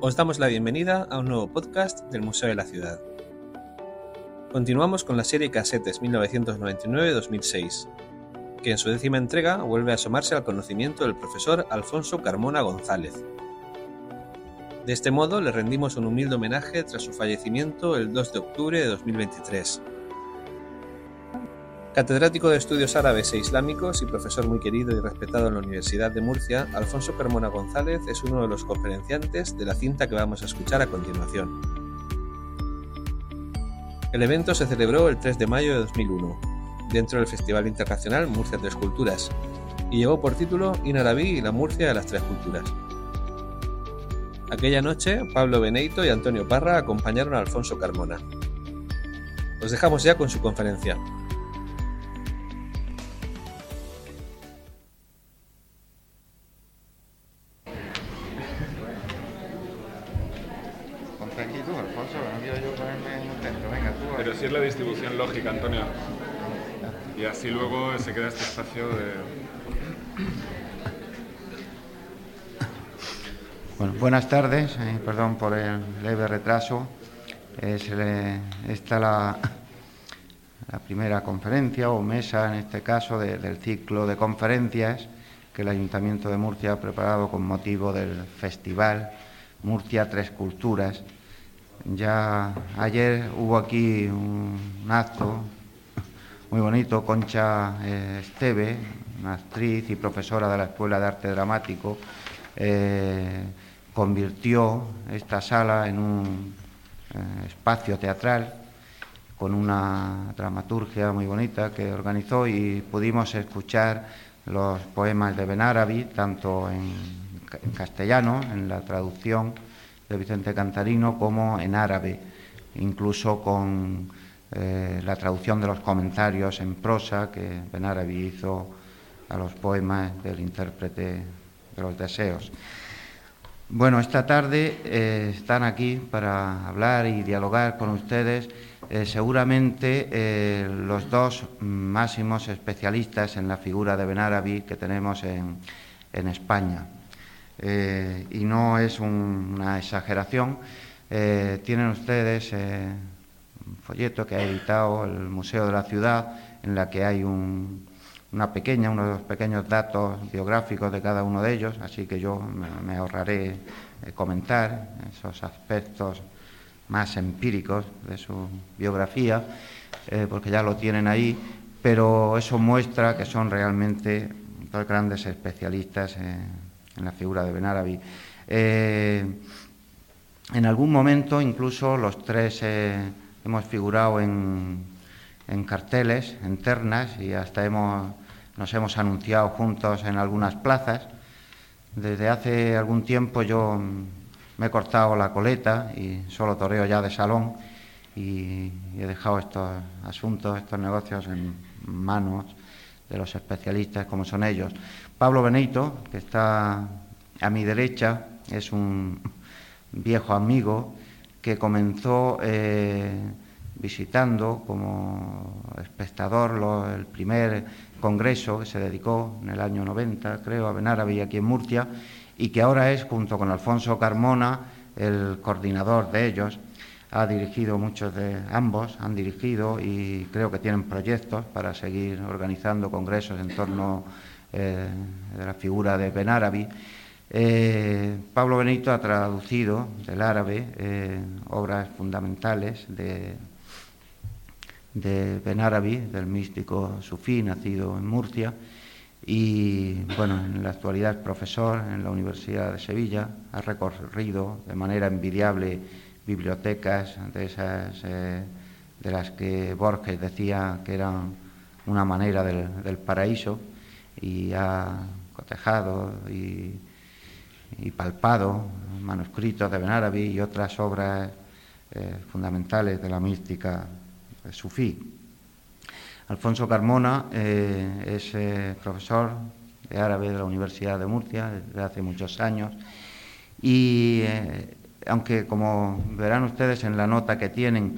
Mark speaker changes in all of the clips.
Speaker 1: Os damos la bienvenida a un nuevo podcast del Museo de la Ciudad. Continuamos con la serie Casetes 1999-2006, que en su décima entrega vuelve a asomarse al conocimiento del profesor Alfonso Carmona González. De este modo le rendimos un humilde homenaje tras su fallecimiento el 2 de octubre de 2023. Catedrático de Estudios Árabes e Islámicos y profesor muy querido y respetado en la Universidad de Murcia, Alfonso Carmona González es uno de los conferenciantes de la cinta que vamos a escuchar a continuación. El evento se celebró el 3 de mayo de 2001, dentro del Festival Internacional Murcia Tres Culturas, y llevó por título Inarabí y la Murcia de las Tres Culturas. Aquella noche, Pablo Beneito y Antonio Parra acompañaron a Alfonso Carmona. Os dejamos ya con su conferencia.
Speaker 2: Buenas tardes, eh, perdón por el leve retraso. Es el- esta la, la primera conferencia o mesa, en este caso, de- del ciclo de conferencias que el Ayuntamiento de Murcia ha preparado con motivo del Festival Murcia Tres Culturas. Ya ayer hubo aquí un acto muy bonito, Concha eh, Esteve, una actriz y profesora de la Escuela de Arte Dramático, eh, convirtió esta sala en un eh, espacio teatral con una dramaturgia muy bonita que organizó y pudimos escuchar los poemas de Benarabi, tanto en, ca- en castellano, en la traducción de Vicente Cantarino, como en árabe, incluso con eh, la traducción de los comentarios en prosa que Benarabi hizo a los poemas del intérprete de los deseos. Bueno, esta tarde eh, están aquí para hablar y dialogar con ustedes eh, seguramente eh, los dos máximos especialistas en la figura de Benarabi que tenemos en, en España. Y no es un- una exageración. Tienen ustedes un folleto que ha editado el Museo de la Ciudad en la que hay un, una pequeña, unos pequeños datos biográficos de cada uno de ellos, así que yo me, ahorraré eh, comentar esos aspectos más empíricos de su biografía, eh, porque ya lo tienen ahí, pero eso muestra que son realmente dos grandes especialistas en la figura de Benarabi. Eh, en algún momento incluso los tres eh, hemos figurado en, en carteles, en ternas, y hasta hemos, nos hemos anunciado juntos en algunas plazas. Desde hace algún tiempo yo mm, me he cortado la coleta y solo toreo ya de salón y he dejado estos asuntos, estos negocios en manos de los especialistas como son ellos. Pablo Benito, que está a mi derecha, es un viejo amigo que comenzó eh, visitando como espectador el primer congreso que se dedicó en el año 90, creo, a Benarabi aquí en Murcia, y que ahora es, junto con Alfonso Carmona, el coordinador de ellos. Ha dirigido muchos de ambos, han dirigido y creo que tienen proyectos para seguir organizando congresos en torno eh, de la figura de Benarabi. Eh, Pablo Benito ha traducido del árabe eh, obras fundamentales de, de Benarabi, del místico sufí nacido en Murcia, y bueno, en la actualidad es profesor en la Universidad de Sevilla, ha recorrido de manera envidiable bibliotecas de esas eh, de las que Borges decía que eran una manera del, paraíso y ha cotejado y, y palpado manuscritos de Benarabi y otras obras eh, fundamentales de la mística sufí. Alfonso Carmona eh, es eh, profesor de árabe de la Universidad de Murcia desde hace muchos años y eh, aunque como verán ustedes en la nota que tienen,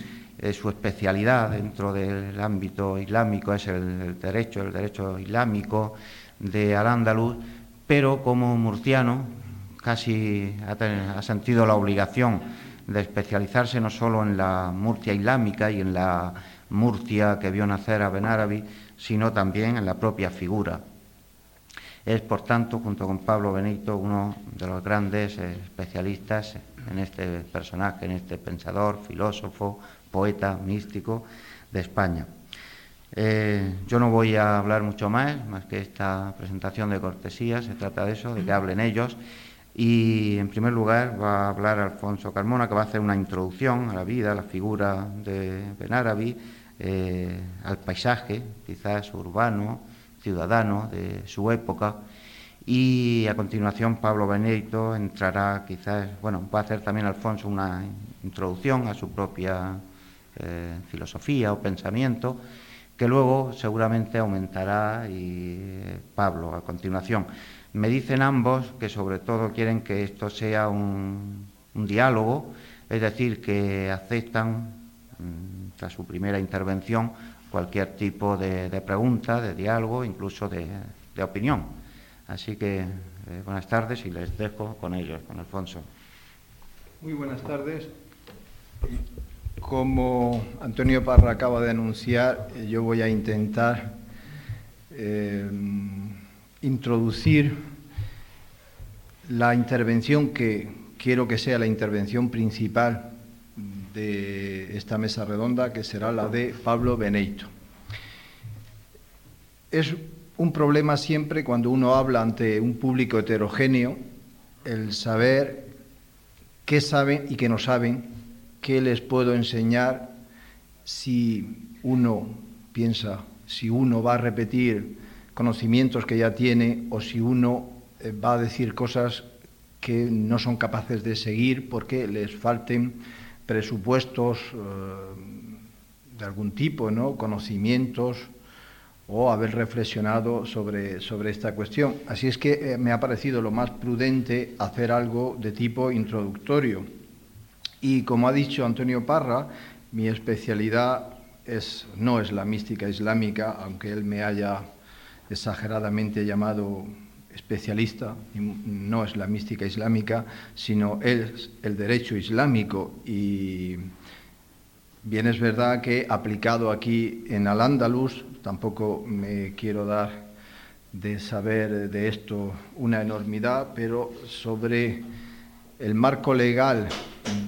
Speaker 2: su especialidad dentro del ámbito islámico es el, el derecho, el derecho islámico de Al-Ándalus, pero como murciano, casi ha, sentido la obligación de especializarse no solo en la Murcia islámica y en la Murcia que vio nacer a Benarabi, sino también en la propia figura. Es, por tanto, junto con Pablo Benito, uno de los grandes especialistas en este personaje, en este pensador, filósofo, poeta, místico de España. Eh, yo no voy a hablar mucho más, más que esta presentación de cortesía, se trata de eso, de que hablen ellos. Y en primer lugar va a hablar Alfonso Carmona, que va a hacer una introducción a la vida, a la figura de Benarabi, eh, al paisaje, quizás urbano, ciudadano de su época. Y a continuación Pablo Benito entrará quizás, bueno, va a hacer también Alfonso una introducción a su propia eh, filosofía o pensamiento que luego seguramente aumentará y eh, Pablo a continuación. Me dicen ambos que sobre todo quieren que esto sea un, diálogo, es decir, que aceptan, mm, tras su primera intervención, cualquier tipo de, pregunta, de diálogo, incluso de, opinión. Así que eh, buenas tardes y les dejo con ellos, con Alfonso.
Speaker 3: Muy buenas tardes. Como Antonio Parra acaba de anunciar, eh, yo voy a intentar eh, introducir la intervención que quiero que sea la intervención principal de esta mesa redonda, que será la de Pablo Beneito. Es un problema siempre cuando uno habla ante un público heterogéneo el saber qué saben y qué no saben ¿qué les puedo enseñar si uno piensa, si uno va a repetir conocimientos que ya tiene o si uno eh, va a decir cosas que no son capaces de seguir porque les falten presupuestos eh, de algún tipo, ¿no? conocimientos o haber reflexionado sobre, sobre esta cuestión. Así es que eh, me ha parecido lo más prudente hacer algo de tipo introductorio y como ha dicho Antonio Parra, mi especialidad es, no es la mística islámica, aunque él me haya exageradamente llamado especialista, no es la mística islámica, sino es el derecho islámico. Y bien es verdad que aplicado aquí en Al-Ándalus, tampoco me quiero dar de saber de esto una enormidad, pero sobre el marco legal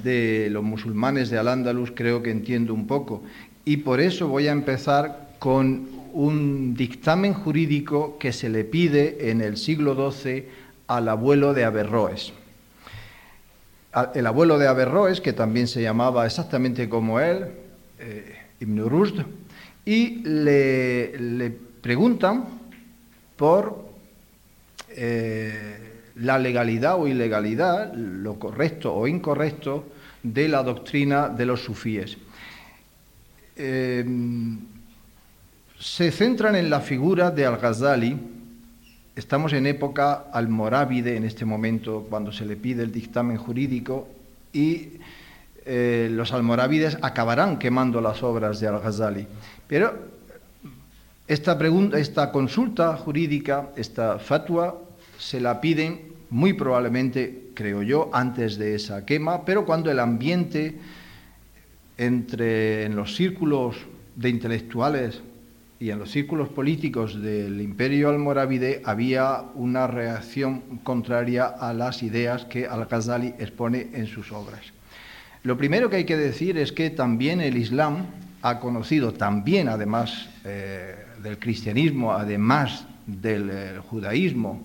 Speaker 3: de los musulmanes de Al-Ándalus creo que entiendo un poco. Y por eso voy a empezar con un dictamen jurídico que se le pide en el siglo XII al abuelo de Averroes. El abuelo de Averroes, que también se llamaba exactamente como él, eh, Ibn Rushd, y le, preguntan por eh, la legalidad o ilegalidad, lo correcto o incorrecto de la doctrina de los sufíes. Eh, se centran en la figura de Al-Ghazali. Estamos en época almorávide en este momento, cuando se le pide el dictamen jurídico, y eh, los almorávides acabarán quemando las obras de Al-Ghazali. Pero esta, pregunta, esta consulta jurídica, esta fatua, se la piden muy probablemente, creo yo, antes de esa quema, pero cuando el ambiente entre en los círculos de intelectuales y en los círculos políticos del imperio almorávide había una reacción contraria a las ideas que Al-Ghazali expone en sus obras. Lo primero que hay que decir es que también el Islam ha conocido, también además eh, del cristianismo, además del eh, judaísmo,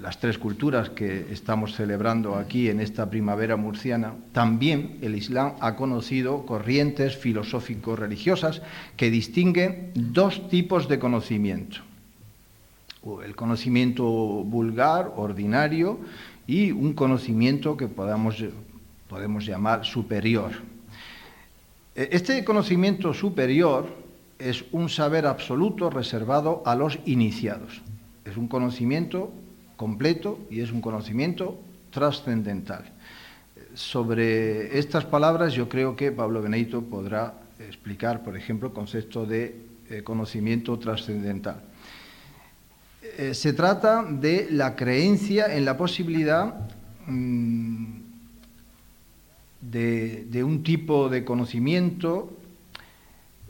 Speaker 3: las tres culturas que estamos celebrando aquí en esta primavera murciana, también el Islam ha conocido corrientes filosófico-religiosas que distinguen dos tipos de conocimiento. El conocimiento vulgar, ordinario, y un conocimiento que podamos, podemos llamar superior. E, este conocimiento superior es un saber absoluto reservado a los iniciados. Es un conocimiento completo y es un conocimiento trascendental. Sobre estas palabras yo creo que Pablo Benito podrá explicar, por ejemplo, el concepto de eh, conocimiento trascendental. eh, se trata de la creencia en la posibilidad mm, de, un tipo de conocimiento,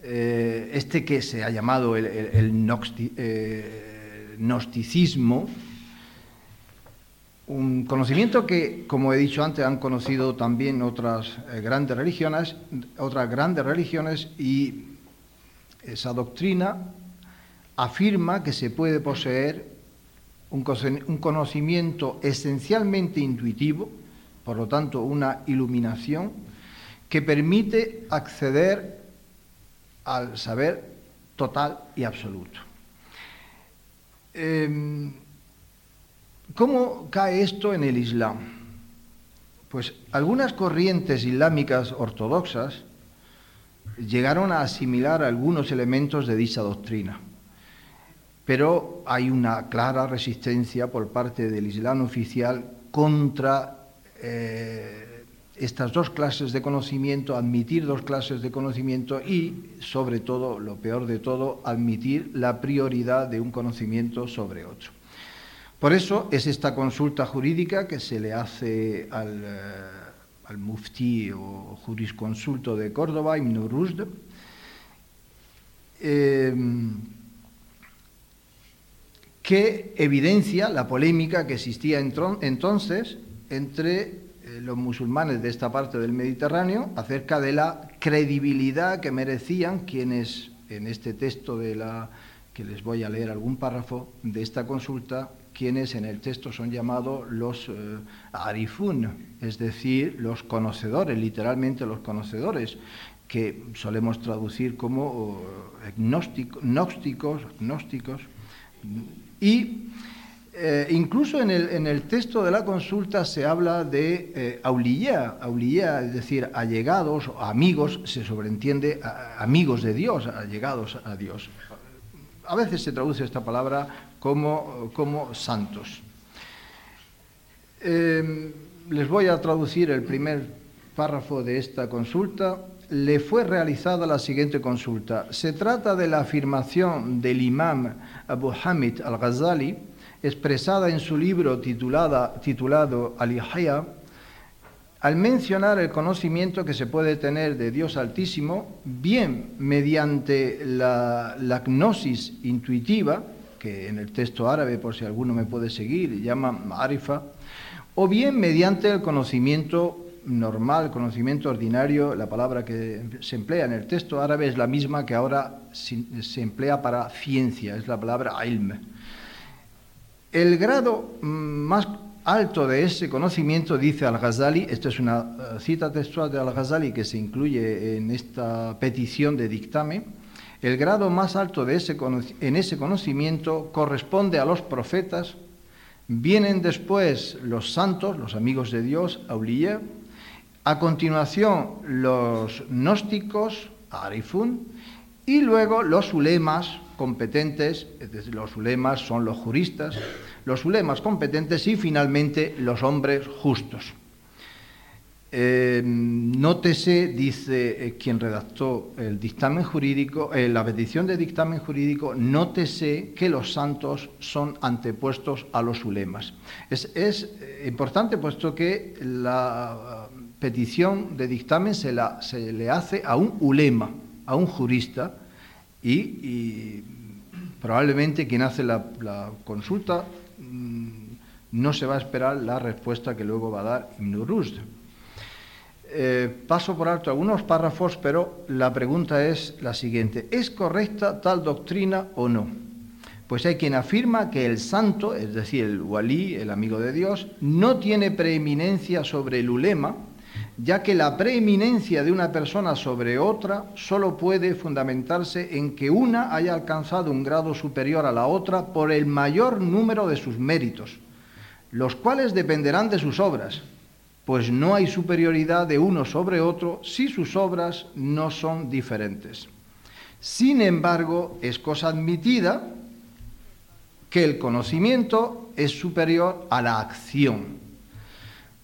Speaker 3: eh, este que se ha llamado el, eh, gnosticismo, un conocimiento que, como he dicho antes, han conocido también otras grandes religiones, otras grandes religiones y esa doctrina afirma que se puede poseer un conocimiento esencialmente intuitivo, por lo tanto una iluminación, que permite acceder al saber total y absoluto. Em, ¿Cómo cae esto en el Islam? Pues algunas corrientes islámicas ortodoxas llegaron a asimilar algunos elementos de dicha doctrina pero hay una clara resistencia por parte del Islam oficial contra eh, estas dos clases de conocimiento, admitir dos clases de conocimiento y, sobre todo, lo peor de todo, admitir la prioridad de un conocimiento sobre otro. Por eso es esta consulta jurídica que se le hace al, eh, mufti o jurisconsulto de Córdoba, Ibn Rusd, eh, que evidencia la polémica que existía entonces entre eh, los musulmanes de esta parte del Mediterráneo acerca de la credibilidad que merecían quienes en este texto de la que les voy a leer algún párrafo de esta consulta quienes en el texto son llamados los eh, arifun, es decir, los conocedores, literalmente los conocedores, que solemos traducir como eh, gnósticos, gnósticos y eh, incluso en el, texto de la consulta se habla de eh, auliyá, es decir, allegados, amigos, se sobreentiende amigos de Dios, allegados a Dios. A veces se traduce esta palabra como, santos. Eh, les voy a traducir el primer párrafo de esta consulta le fue realizada la siguiente consulta. Se trata de la afirmación del imam Abu Hamid al-Ghazali, expresada en su libro titulado Al-Ihya, al mencionar el conocimiento que se puede tener de Dios Altísimo, bien mediante la gnosis intuitiva, que en el texto árabe, por si alguno me puede seguir, llama ma'arifa, o bien mediante el conocimiento normal, conocimiento ordinario, la palabra que se emplea en el texto árabe es la misma que ahora se emplea para ciencia, es la palabra ilm. El grado mm, más alto de ese conocimiento, dice Al-Ghazali, esta es una eh, cita textual de Al-Ghazali que se incluye en esta petición de dictamen, el grado más alto de ese, en ese conocimiento corresponde a los profetas, vienen después los santos, los amigos de Dios, Auliya, a continuación, los gnósticos, Arifun, y luego los ulemas competentes, los ulemas son los juristas, los ulemas competentes y finalmente los hombres justos. Eh, nótese, dice eh, quien redactó el dictamen jurídico, eh, la petición de dictamen jurídico, nótese que los santos son antepuestos a los ulemas. Es, es importante puesto que la petición de dictamen se, le hace a un ulema, a un jurista, y, probablemente quien hace la, consulta mm, no se va a esperar la respuesta que luego va a dar Ibn eh, paso por alto algunos párrafos, pero la pregunta es la siguiente. ¿Es correcta tal doctrina o no? Pues hay quien afirma que el santo, es decir, el walí, el amigo de Dios, no tiene preeminencia sobre el ulema, ya que la preeminencia de una persona sobre otra solo puede fundamentarse en que una haya alcanzado un grado superior a la otra por el mayor número de sus méritos, los cuales dependerán de sus obras, pues no hay superioridad de uno sobre otro si sus obras no son diferentes. Sin embargo, es cosa admitida que el conocimiento es superior a la acción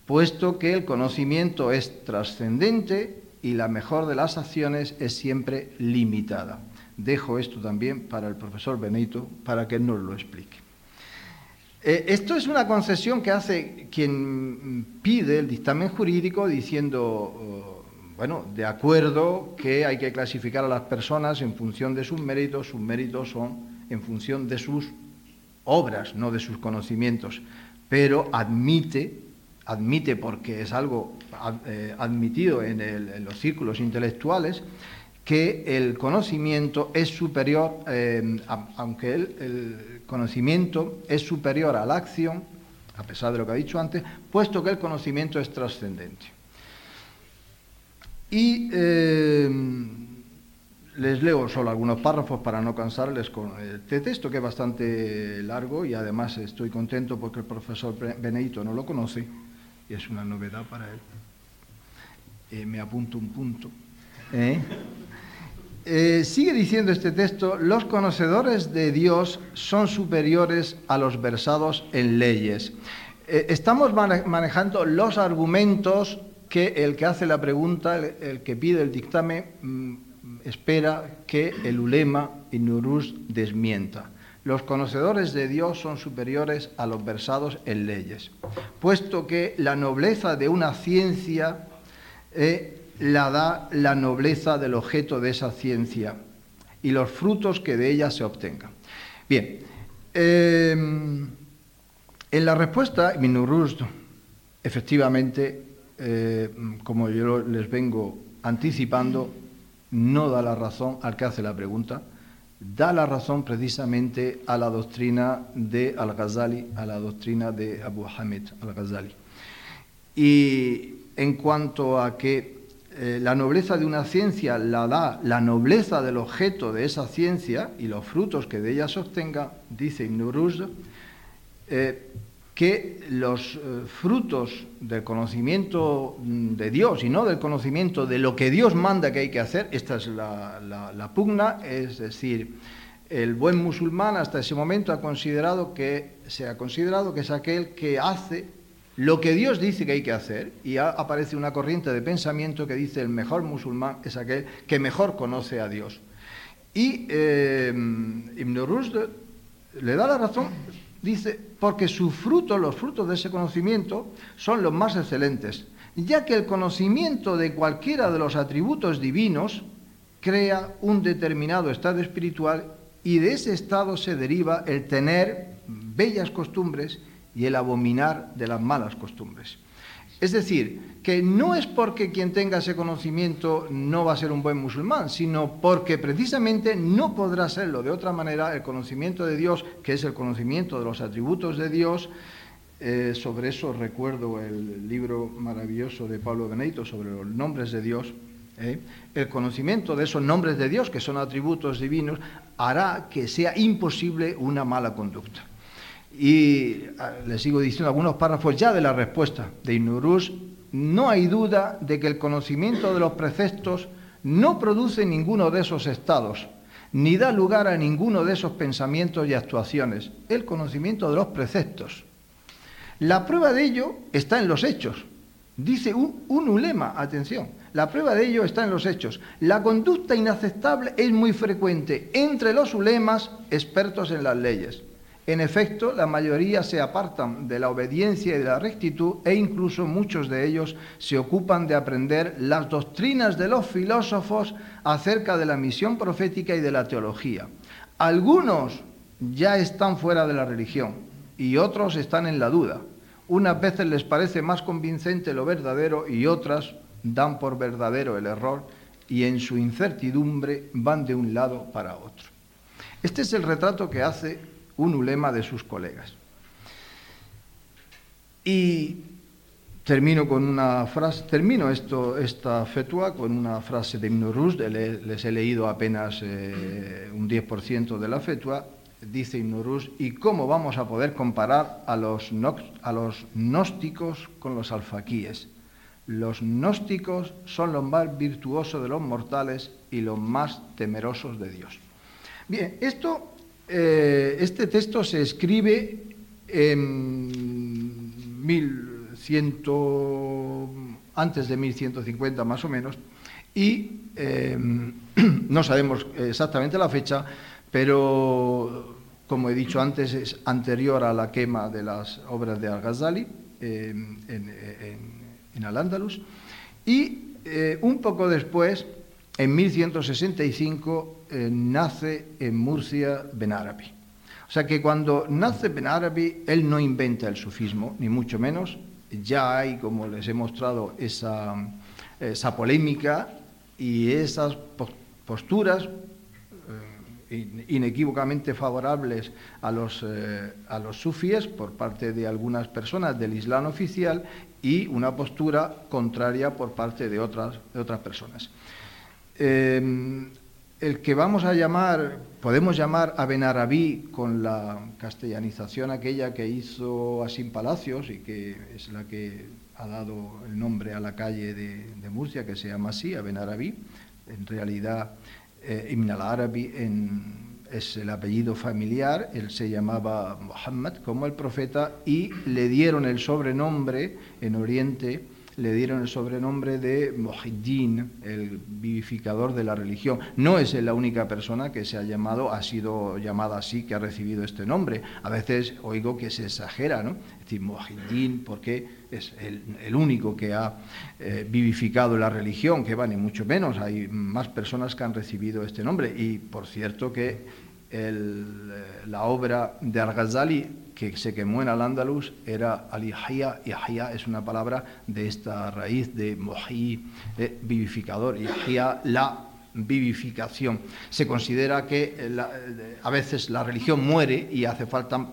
Speaker 3: puesto que el conocimiento es trascendente y la mejor de las acciones es siempre limitada. Dejo esto también para el profesor Benito para que nos lo explique. Eh, esto es una concesión que hace quien pide el dictamen jurídico diciendo, oh, bueno, de acuerdo que hay que clasificar a las personas en función de sus méritos, sus méritos son en función de sus obras, no de sus conocimientos, pero admite, admite porque es algo eh, admitido en, los círculos intelectuales, que el conocimiento es superior, eh, aunque el, conocimiento es superior a la acción, a pesar de lo que ha dicho antes, puesto que el conocimiento es trascendente. Y eh, les leo solo algunos párrafos para no cansarles con este texto, que es bastante largo y además estoy contento porque el profesor Benedito no lo conoce y es una novedad para él. Eh, me apunto un punto. Eh, sigue diciendo este texto, los conocedores de Dios son superiores a los versados en leyes. Eh, estamos manejando los argumentos que el que hace la pregunta, el, que pide el dictamen, mm, espera que el ulema y Nuruz desmienta. Los conocedores de Dios son superiores a los versados en leyes, puesto que la nobleza de una ciencia eh, la da la nobleza del objeto de esa ciencia y los frutos que de ella se obtengan. Bien, em, en la respuesta, Minuruz, efectivamente, eh, como yo les vengo anticipando, no da la razón al que hace la pregunta, da la razón precisamente a la doctrina de Al-Ghazali, a la doctrina de Abu Hamid Al-Ghazali. Y en cuanto a que eh, la nobleza de una ciencia la da la nobleza del objeto de esa ciencia y los frutos que de ella se obtenga, dice Ibn eh, que los eh, frutos del conocimiento mm, de Dios y no del conocimiento de lo que Dios manda que hay que hacer, esta es la pugna, es decir, el buen musulmán hasta ese momento ha considerado que se ha considerado que es aquel que hace lo que Dios dice que hay que hacer, y aparece una corriente de pensamiento que dice el mejor musulmán es aquel que mejor conoce a Dios. Y eh, Ibn Rushd le da la razón, dice, porque sus frutos, los frutos de ese conocimiento, son los más excelentes, ya que el conocimiento de cualquiera de los atributos divinos crea un determinado estado espiritual y de ese estado se deriva el tener bellas costumbres y el abominar de las malas costumbres. Es decir, que no es porque quien tenga ese conocimiento no va a ser un buen musulmán, sino porque precisamente no podrá serlo de otra manera el conocimiento de Dios, que es el conocimiento de los atributos de Dios. Eh, sobre eso recuerdo el libro maravilloso de Pablo Benedito sobre los nombres de Dios. ¿eh? El conocimiento de esos nombres de Dios, que son atributos divinos, hará que sea imposible una mala conducta. Y ah, le sigo diciendo algunos párrafos ya de la respuesta de Inurus. No hay duda de que el conocimiento de los preceptos no produce ninguno de esos estados, ni da lugar a ninguno de esos pensamientos y actuaciones. El conocimiento de los preceptos. La prueba de ello está en los hechos. Dice un, un, ulema, atención, la prueba de ello está en los hechos. La conducta inaceptable es muy frecuente entre los ulemas expertos en las leyes. En efecto, la mayoría se apartan de la obediencia y de la rectitud e incluso muchos de ellos se ocupan de aprender las doctrinas de los filósofos acerca de la misión profética y de la teología. Algunos ya están fuera de la religión y otros están en la duda. Unas veces les parece más convincente lo verdadero y otras dan por verdadero el error y en su incertidumbre van de un lado para otro. Este es el retrato que hace un ulema de sus colegas. Y termino con una frase, termino esto, esta fetua con una frase de Ibn les he leído apenas eh, un 10% de la fetua, dice Ibn ¿y cómo vamos a poder comparar a los, a los gnósticos con los alfaquíes? Los gnósticos son los más virtuosos de los mortales y los más temerosos de Dios. Bien, esto eh, este texto se escribe en 1100, antes de 1150 más o menos, y em, no sabemos exactamente la fecha, pero como he dicho antes, es anterior a la quema de las obras de Al-Ghazali en, en, Al-Ándalus. Y eh, un poco después, en 1165, eh, nace en Murcia Ben Arabi. O sea que cuando nace Ben Arabi, él no inventa el sufismo, ni mucho menos. Ya hay, como les he mostrado, esa, esa polémica y esas posturas inequívocamente favorables a los, eh, a los sufíes por parte de algunas personas del Islam oficial y una postura contraria por parte de otras, de otras personas. El que vamos a llamar, podemos llamar a Benarabí con la castellanización aquella que hizo Asim Palacios y que es la que ha dado el nombre a la calle de, Murcia, que se llama así, a Benarabí. En realidad eh, Ibn al-Arabi es el apellido familiar, él se llamaba Muhammad como el profeta y le dieron el sobrenombre en Oriente le dieron el sobrenombre de Mohiddin, el vivificador de la religión. No es la única persona que se ha llamado, ha sido llamada así, que ha recibido este nombre. A veces oigo que se exagera, ¿no? Es decir, Mohiddin, porque es el, único que ha eh, vivificado la religión, que va ni mucho menos, hay más personas que han recibido este nombre. Y por cierto que eh, la obra de Al-Ghazali que se quemó en Al-Ándalus era al-Yahya. Yahya es una palabra de esta raíz de mojí, de vivificador. Yahya, la vivificación. Se considera que eh, a veces la religión muere y hace falta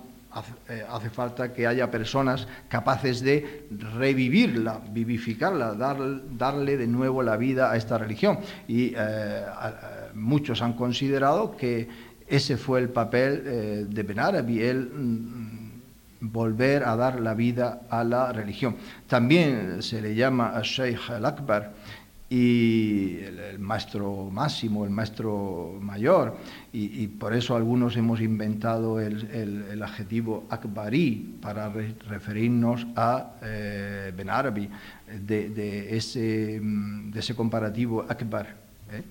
Speaker 3: eh, hace, falta que haya personas capaces de revivirla, vivificarla, dar, darle de nuevo la vida a esta religión. Y eh, muchos han considerado que ese fue el papel de Ben Arabi, él mm, volver a dar la vida a la religión. También se le llama Sheikh al-Akbar y el, maestro máximo, el maestro mayor, y, por eso algunos hemos inventado el, adjetivo akbari para referirnos a eh, Ben Arabi, de, ese, de ese comparativo akbar. ¿eh?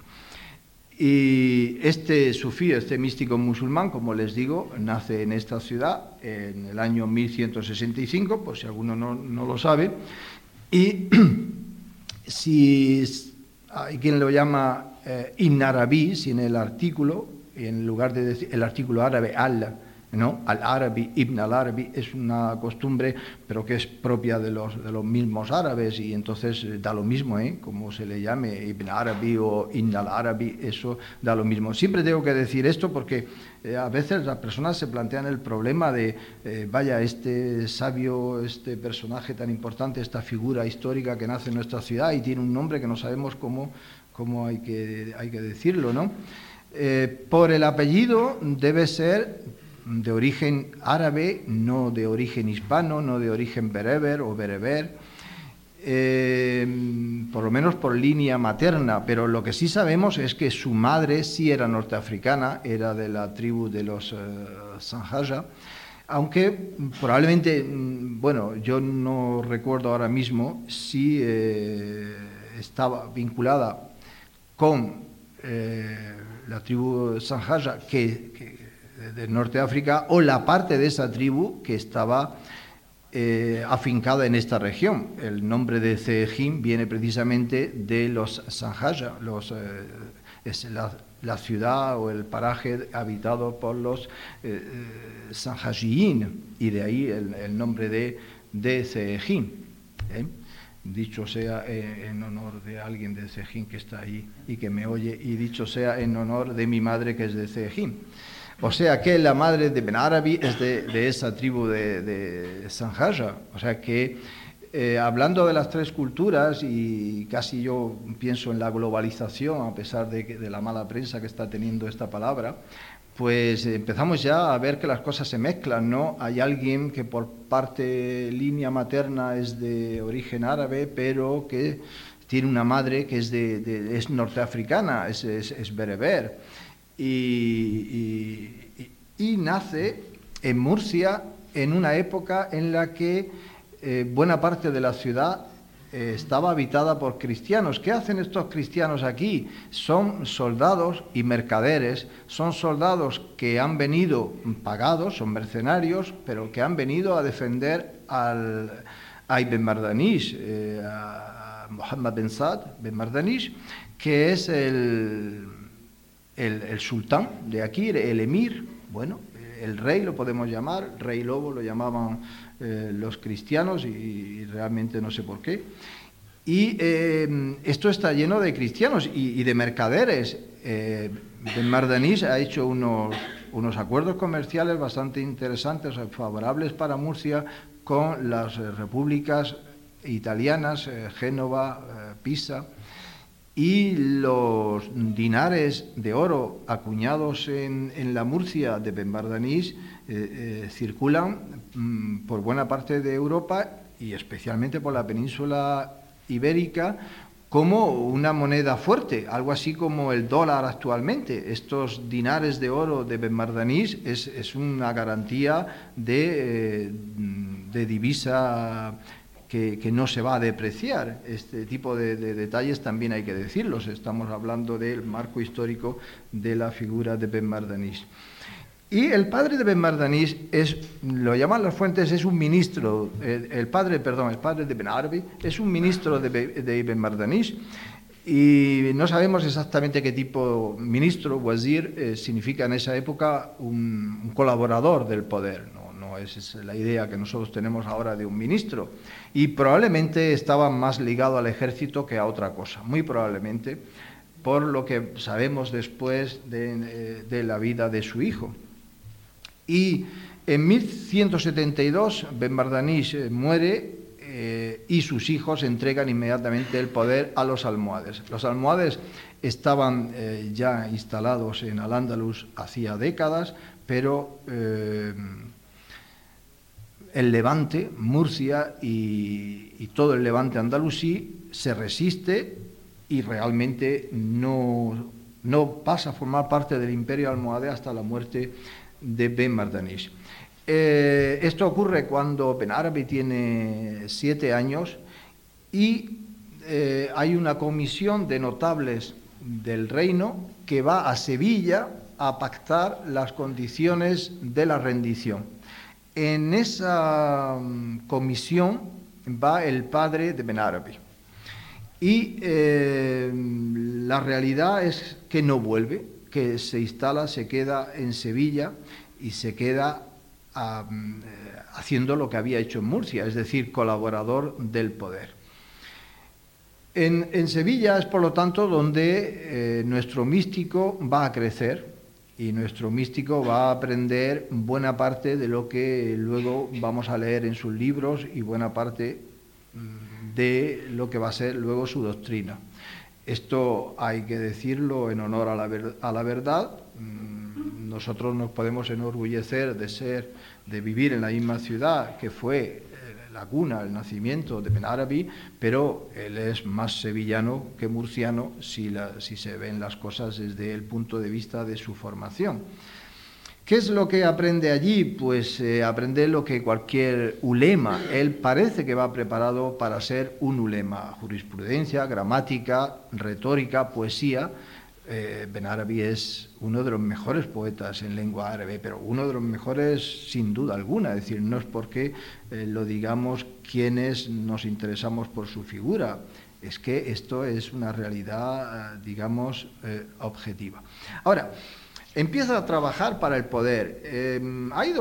Speaker 3: Y este sufí, este místico musulmán, como les digo, nace en esta ciudad en el año 1165, por si alguno no, lo sabe, y si hay quien lo llama eh, inarabí, sin el artículo, en lugar de decir el artículo árabe al, ¿no? Al-Arabi, Ibn al-Arabi, es una costumbre, pero que es propia de los, de los mismos árabes y entonces eh, da lo mismo, ¿eh? Como se le llame Ibn Arabi o Ibn al-Arabi, eso da lo mismo. Siempre tengo que decir esto porque eh, a veces las personas se plantean el problema de, eh, vaya, este sabio, este personaje tan importante, esta figura histórica que nace en nuestra ciudad y tiene un nombre que no sabemos cómo, cómo hay, que, hay que decirlo, ¿no? por el apellido debe ser de origen árabe, no de origen hispano, no de origen bereber o bereber, eh, por lo menos por línea materna, pero lo que sí sabemos es que su madre sí era norteafricana, era de la tribu de los uh, aunque probablemente, mm, bueno, yo no recuerdo ahora mismo si eh, estaba vinculada con la tribu Sanjaya, que de Norte de África o la parte de esa tribu que estaba eh, afincada en esta región. El nombre de Cejim viene precisamente de los Sanjaya, los, eh, es la, ciudad o el paraje habitado por los eh, y de ahí el, nombre de, de Cejim. ¿eh? Dicho sea en honor de alguien de Cejín que está ahí y que me oye, y dicho sea en honor de mi madre que es de Cejín. O sea que la madre de Ben Arabi es de, esa tribu de, de. O sea que eh, hablando de las tres culturas, y casi yo pienso en la globalización, a pesar de, de la mala prensa que está teniendo esta palabra, pues empezamos ya a ver que las cosas se mezclan, ¿no? Hay alguien que por parte línea materna es de origen árabe, pero que tiene una madre que es, de, es norteafricana, es, es, es bereber y, nace en Murcia en una época en la que eh, buena parte de la ciudad eh, estaba habitada por cristianos. ¿Qué hacen estos cristianos aquí? Son soldados y mercaderes, son soldados que han venido pagados, son mercenarios, pero que han venido a defender al, a Ibn Mardanish, eh, a Muhammad bin Saad bin Mardanish, que es el, el, sultán de aquí, el emir, bueno, el rey lo podemos llamar, rey lobo lo llamaban eh, los cristianos y, realmente no sé por qué. Y eh, esto está lleno de cristianos y, de mercaderes. Eh, ben Mardanís ha hecho unos, unos acuerdos comerciales bastante interesantes, favorables para Murcia, con las repúblicas italianas, Génova, Pisa, y los dinares de oro acuñados en, en la Murcia de Ben Bardanís circulan Mm, por buena parte de Europa y especialmente por la península ibérica como una moneda fuerte, algo así como el dólar actualmente. Estos dinares de oro de Benmardanís es, es una garantía de, eh, de divisa que, no se va a depreciar. Este tipo de, de, detalles también hay que decirlos. Estamos hablando del marco histórico de la figura de Benmardanís. Y el padre de Ben Mardanís es, lo llaman las fuentes, es un ministro, el, padre, perdón, el padre de Ben Arbi, es un ministro de, de Ben Mardanís y no sabemos exactamente qué tipo ministro, wazir, eh, significa en esa época un, colaborador del poder, no es, la idea que nosotros tenemos ahora de un ministro. Y probablemente estaba más ligado al ejército que a otra cosa, muy probablemente, por lo que sabemos después de, eh, la vida de su hijo. Y en 1172 Ben Bardanish eh, muere eh, y sus hijos entregan inmediatamente el poder a los almohades. Los almohades estaban ya instalados en Al-Ándalus hacía décadas, pero el Levante, Murcia y, todo el Levante andalusí se resiste y realmente no, no pasa a formar parte del imperio almohade hasta la muerte de Ben Mardanish. Eh, esto ocurre cuando Ben Arabi tiene siete años y eh, hay una comisión de notables del reino que va a Sevilla a pactar las condiciones de la rendición. En esa mm, comisión va el padre de Ben Arabi. Y eh, la realidad es que no vuelve, que se instala, se queda en Sevilla y se queda eh, haciendo lo que había hecho en Murcia, es decir, colaborador del poder. En, Sevilla es, por lo tanto, donde eh, nuestro místico va a crecer y nuestro místico va a aprender buena parte de lo que luego vamos a leer en sus libros y buena parte mm, de lo que va a ser luego su doctrina. Esto hay que decirlo en honor a la, verdad. Mm, nosotros nos podemos enorgullecer de ser, de vivir en la misma ciudad que fue la cuna, el nacimiento de Benarabi, pero él es más sevillano que murciano si, se ven las cosas desde el punto de vista de su formación. ¿Qué es lo que aprende allí? Pues eh, aprende lo que cualquier ulema. Él parece que va preparado para ser un ulema. Jurisprudencia, gramática, retórica, poesía. Eh, Benarabi es uno de los mejores poetas en lengua árabe, pero uno de los mejores sin duda alguna. Es decir, no es porque eh, lo digamos quienes nos interesamos por su figura. Es que esto es una realidad, digamos, objetiva. Ahora, empieza a trabajar para el poder. Em, hay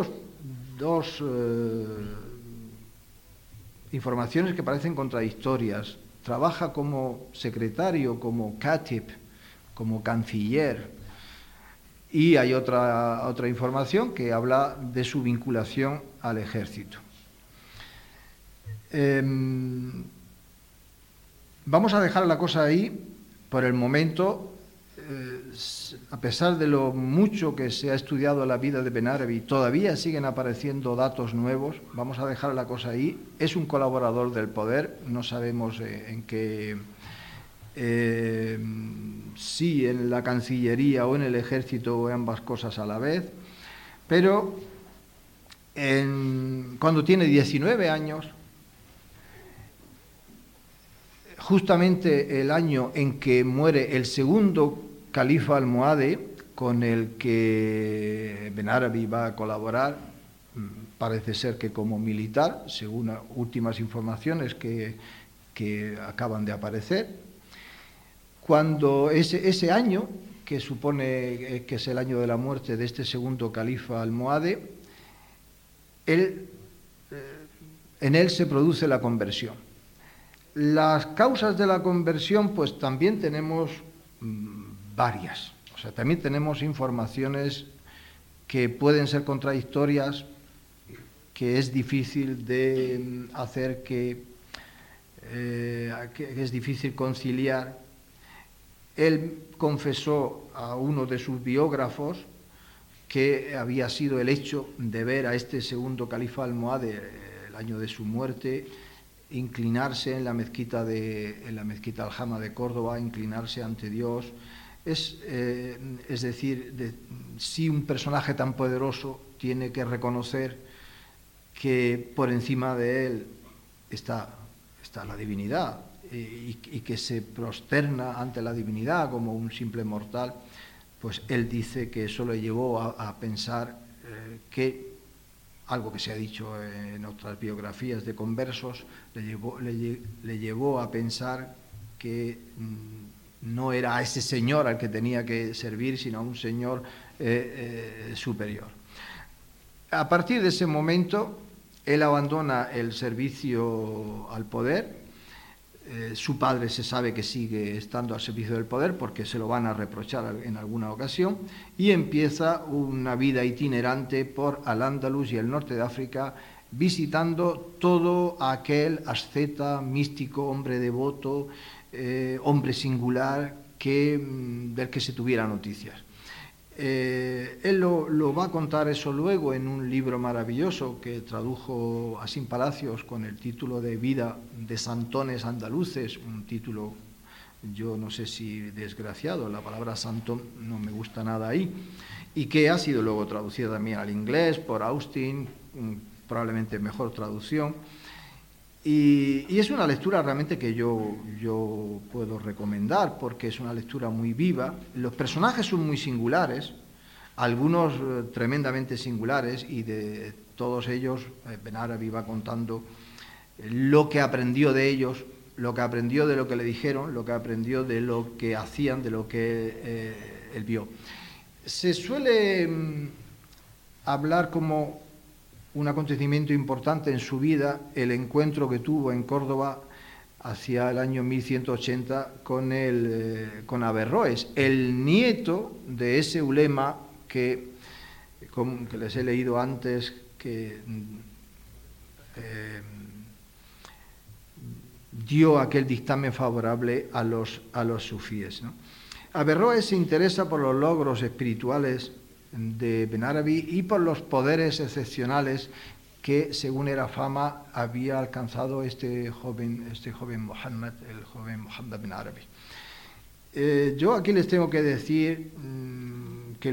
Speaker 3: dos, eh, informaciones que parecen contradictorias. Trabaja como secretario, como katib, como canciller. Y hay otra, otra información que habla de su vinculación al ejército. Em, vamos a dejar la cosa ahí por el momento eh, a pesar de lo mucho que se ha estudiado la vida de Benarabi, todavía siguen apareciendo datos nuevos. Vamos a dejar la cosa ahí. Es un colaborador del poder, no sabemos eh, en qué. Eh, si en la Cancillería o en el Ejército o ambas cosas a la vez, pero cuando tiene 19 años justamente el año en que muere el segundo califa almohade con el que Benarabi va a colaborar, mm, parece ser que como militar, según últimas informaciones que, que acaban de aparecer. Cuando ese, año, que supone eh, que es el año de la muerte de este segundo califa almohade, él, eh, en él se produce la conversión. Las causas de la conversión, pues también tenemos mm, varias. O sea, también tenemos informaciones que pueden ser contradictorias, que es difícil de mm, hacer eh, que es difícil conciliar. Él confesó a uno de sus biógrafos que había sido el hecho de ver a este segundo califa almohade el año de su muerte inclinarse en la mezquita de la mezquita aljama de Córdoba, inclinarse ante Dios, es, eh, es decir, si un personaje tan poderoso tiene que reconocer que por encima de él está, está la divinidad y, que se prosterna ante la divinidad como un simple mortal, pues él dice que eso le llevó a, pensar eh, que algo que se ha dicho en otras biografías de conversos, le llevó, le llevó a pensar que mm, no era a ese señor al que tenía que servir, sino a un señor eh, eh, superior. A partir de ese momento, él abandona el servicio al poder. Eh, su padre se sabe que sigue estando al servicio del poder porque se lo van a reprochar en alguna ocasión y empieza una vida itinerante por Al-Ándalus y el norte de África visitando todo aquel asceta, místico, hombre devoto, eh, hombre singular que, mm, del que se tuviera noticias. Eh, él lo, va a contar eso luego en un libro maravilloso que tradujo a Sin Palacios con el título de Vida de Santones Andaluces, un título, yo no sé si desgraciado, la palabra santón no me gusta nada ahí, y que ha sido luego traducida también al inglés por Austin, probablemente mejor traducción. Y, es una lectura realmente que yo, yo puedo recomendar porque es una lectura muy viva. Los personajes son muy singulares, algunos eh, tremendamente singulares y de todos ellos eh, Benarabi va contando lo que aprendió de ellos, lo que aprendió de lo que le dijeron, lo que aprendió de lo que hacían, de lo que eh, él vio. Se suele mm, hablar como un acontecimiento importante en su vida, el encuentro que tuvo en Córdoba hacia el año 1180 con, el, eh, con Averroes, el nieto de ese ulema que, les he leído antes, que eh, dio aquel dictamen favorable a los, a los sufíes. Averroes se interesa por los logros espirituales de Benarabi y por los poderes excepcionales que, según era fama, había alcanzado este joven, este joven Muhammad, el joven Muhammad Ben Arabi. Eh, yo aquí les tengo que decir mm, que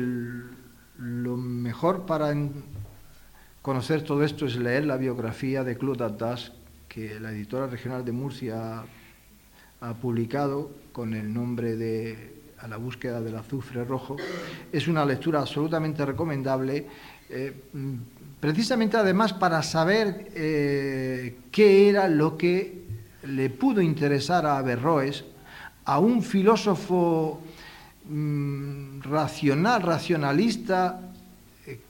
Speaker 3: lo mejor para conocer todo esto es leer la biografía de Claude Attas, que la editora regional de Murcia ha publicado con el nombre de a la búsqueda del azufre rojo, es una lectura absolutamente recomendable, eh, precisamente además para saber eh, qué era lo que le pudo interesar a Averroes, a un filósofo mm, racional, racionalista, eh,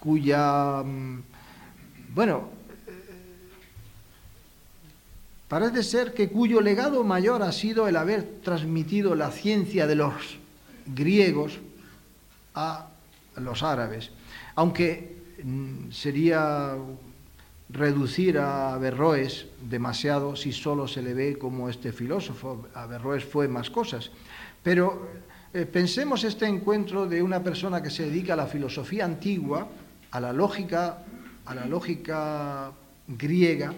Speaker 3: cuya, mm, bueno, Parece ser que cuyo legado mayor ha sido el haber transmitido la ciencia de los griegos a los árabes, aunque mm, sería reducir a Averroes demasiado si solo se le ve como este filósofo. Averroes fue más cosas. Pero eh, pensemos este encuentro de una persona que se dedica a la filosofía antigua, a la lógica, a la lógica griega,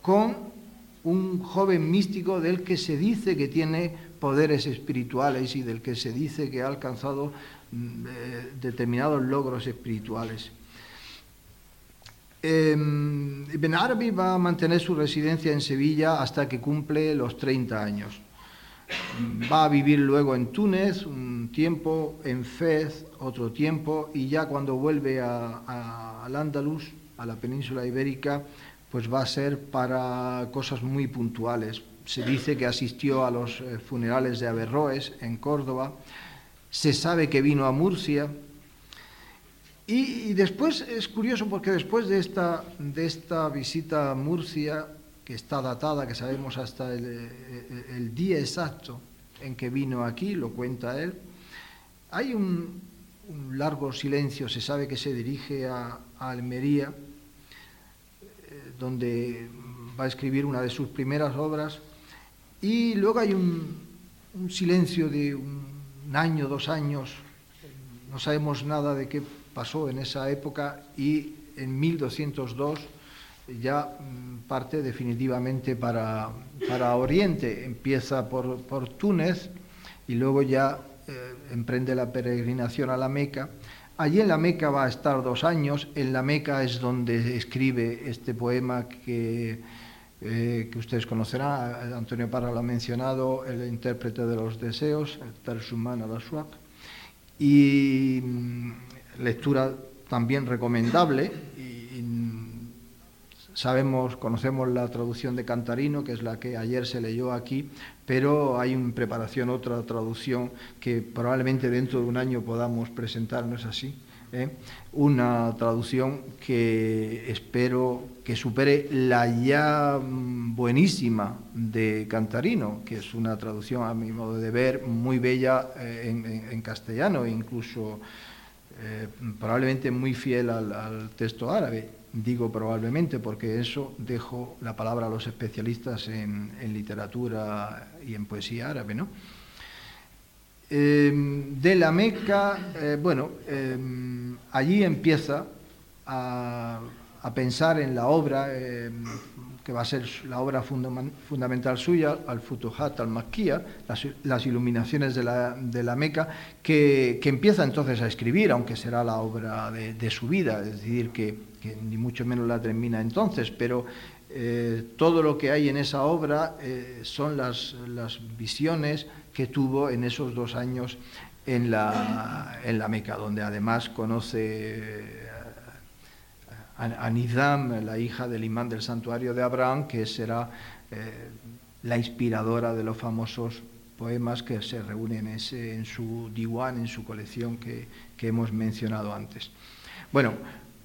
Speaker 3: con un joven místico del que se dice que tiene poderes espirituales y del que se dice que ha alcanzado mm, eh, determinados logros espirituales. Em, Ibn Arabi va a mantener su residencia en Sevilla hasta que cumple los 30 años. Va a vivir luego en Túnez un tiempo, en Fez otro tiempo, y ya cuando vuelve a, al Andalus, a la península ibérica, pues va a ser para cosas muy puntuales. Se dice que asistió a los eh, funerales de Averroes en Córdoba, se sabe que vino a Murcia, y, después es curioso porque después de esta, de esta visita a Murcia, que está datada, que sabemos hasta el, el día exacto en que vino aquí, lo cuenta él, hay un, largo silencio, se sabe que se dirige a, Almería, eh, donde va a escribir una de sus primeras obras, y luego hay un, silencio de un año, dos años, no sabemos nada de qué pasó en esa época y en 1202 ya mm, parte definitivamente para, para Oriente. Empieza por, por, Túnez y luego ya eh, emprende la peregrinación a la Meca. Allí en la Meca va a estar dos años. En la Meca es donde escribe este poema que, eh, que ustedes conocerán. Antonio Parra lo ha mencionado, el intérprete de los deseos, el Tersuman al-Aswaq. Y mm, lectura también recomendable. Y, sabemos, conocemos la traducción de Cantarino, que es la que ayer se leyó aquí, pero hay en preparación otra traducción que probablemente dentro de un año podamos presentar, ¿no es así? ¿Eh? Una traducción que espero que supere la ya buenísima de Cantarino, que es una traducción, a mi modo de ver, muy bella eh, en, en, en castellano, incluso eh, probablemente muy fiel al, texto árabe. Digo probablemente porque eso dejo la palabra a los especialistas en, literatura y en poesía árabe. ¿no? Eh, de la Meca, eh, bueno, eh, allí empieza a, pensar en la obra eh, que va a ser la obra fundamental suya, Al-Futuhat al-Makkiyah, las, iluminaciones de la, de la Meca, que, que, empieza entonces a escribir, aunque será la obra de, su vida, es decir, que, que, ni mucho menos la termina entonces, pero eh, todo lo que hay en esa obra eh, son las, las, visiones que tuvo en esos dos años en la, en la Meca, donde además conoce a Nizam, la hija del imán del santuario de Abraham, que será eh, la inspiradora de los famosos poemas que se reúnen en, ese, en su diwan, en su colección que, hemos mencionado antes. Bueno,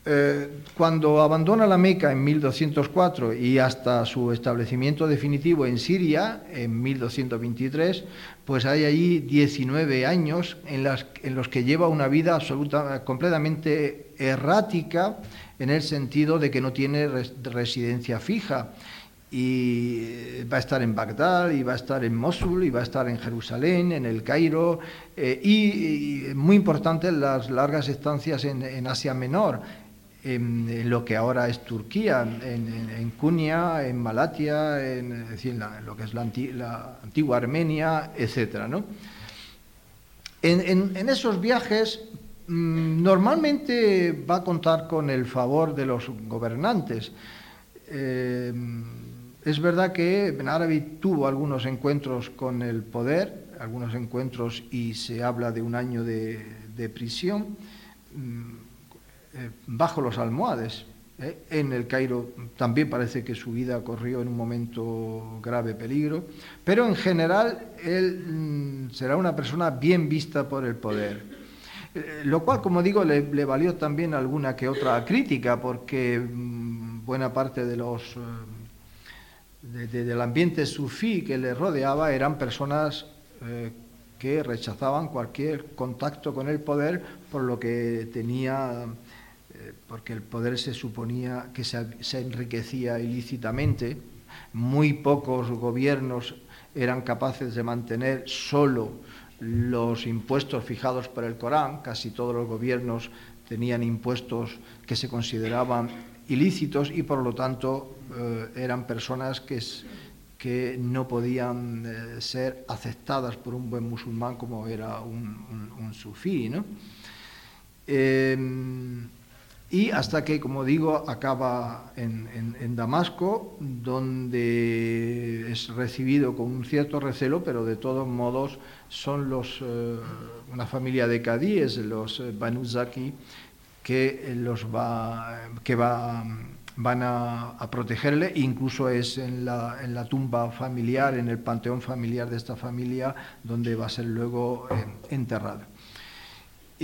Speaker 3: eh, cuando abandona la Meca en 1204 y hasta su establecimiento definitivo en Siria en 1223, pues hay allí 19 años en, en los que lleva una vida absoluta, completamente errática, en el sentido de que no tiene residencia fija y va a estar en Bagdad, y va a estar en Mosul, y va a estar en Jerusalén, en el Cairo, eh, y, muy importante las largas estancias en, Asia Menor, en, lo que ahora es Turquía, en, en Cunia, en Malatia, en, decir, lo que es la, anti, la, antigua Armenia, etc. ¿no? En, esos viajes normalmente va a contar con el favor de los gobernantes. Eh, es verdad que Ben Arabi tuvo algunos encuentros con el poder, algunos encuentros y se habla de un año de, de prisión mm, eh, bajo los almohades. ¿eh? En el Cairo también parece que su vida corrió en un momento grave peligro, pero en general él mm, será una persona bien vista por el poder. Eh, lo cual, como digo, le, valió también alguna que otra crítica, porque mmm, buena parte de los, eh, de, de, del ambiente sufí que le rodeaba eran personas eh, que rechazaban cualquier contacto con el poder, por lo que tenía, porque el poder se suponía que se, se enriquecía ilícitamente, muy pocos gobiernos eran capaces de mantener solo los impuestos fijados por el Corán, casi todos los gobiernos tenían impuestos que se consideraban ilícitos y por lo tanto eh, eran personas que, que no podían eh, ser aceptadas por un buen musulmán como era un, sufí. ¿no? Eh, y hasta que, como digo, acaba en, Damasco, donde es recibido con un cierto recelo, pero de todos modos son los, eh, una familia de cadíes, los eh, Banu Zaki, que, los va, que va, van a, protegerle, incluso es en la, en la, tumba familiar, en el panteón familiar de esta familia, donde va a ser luego eh, enterrado.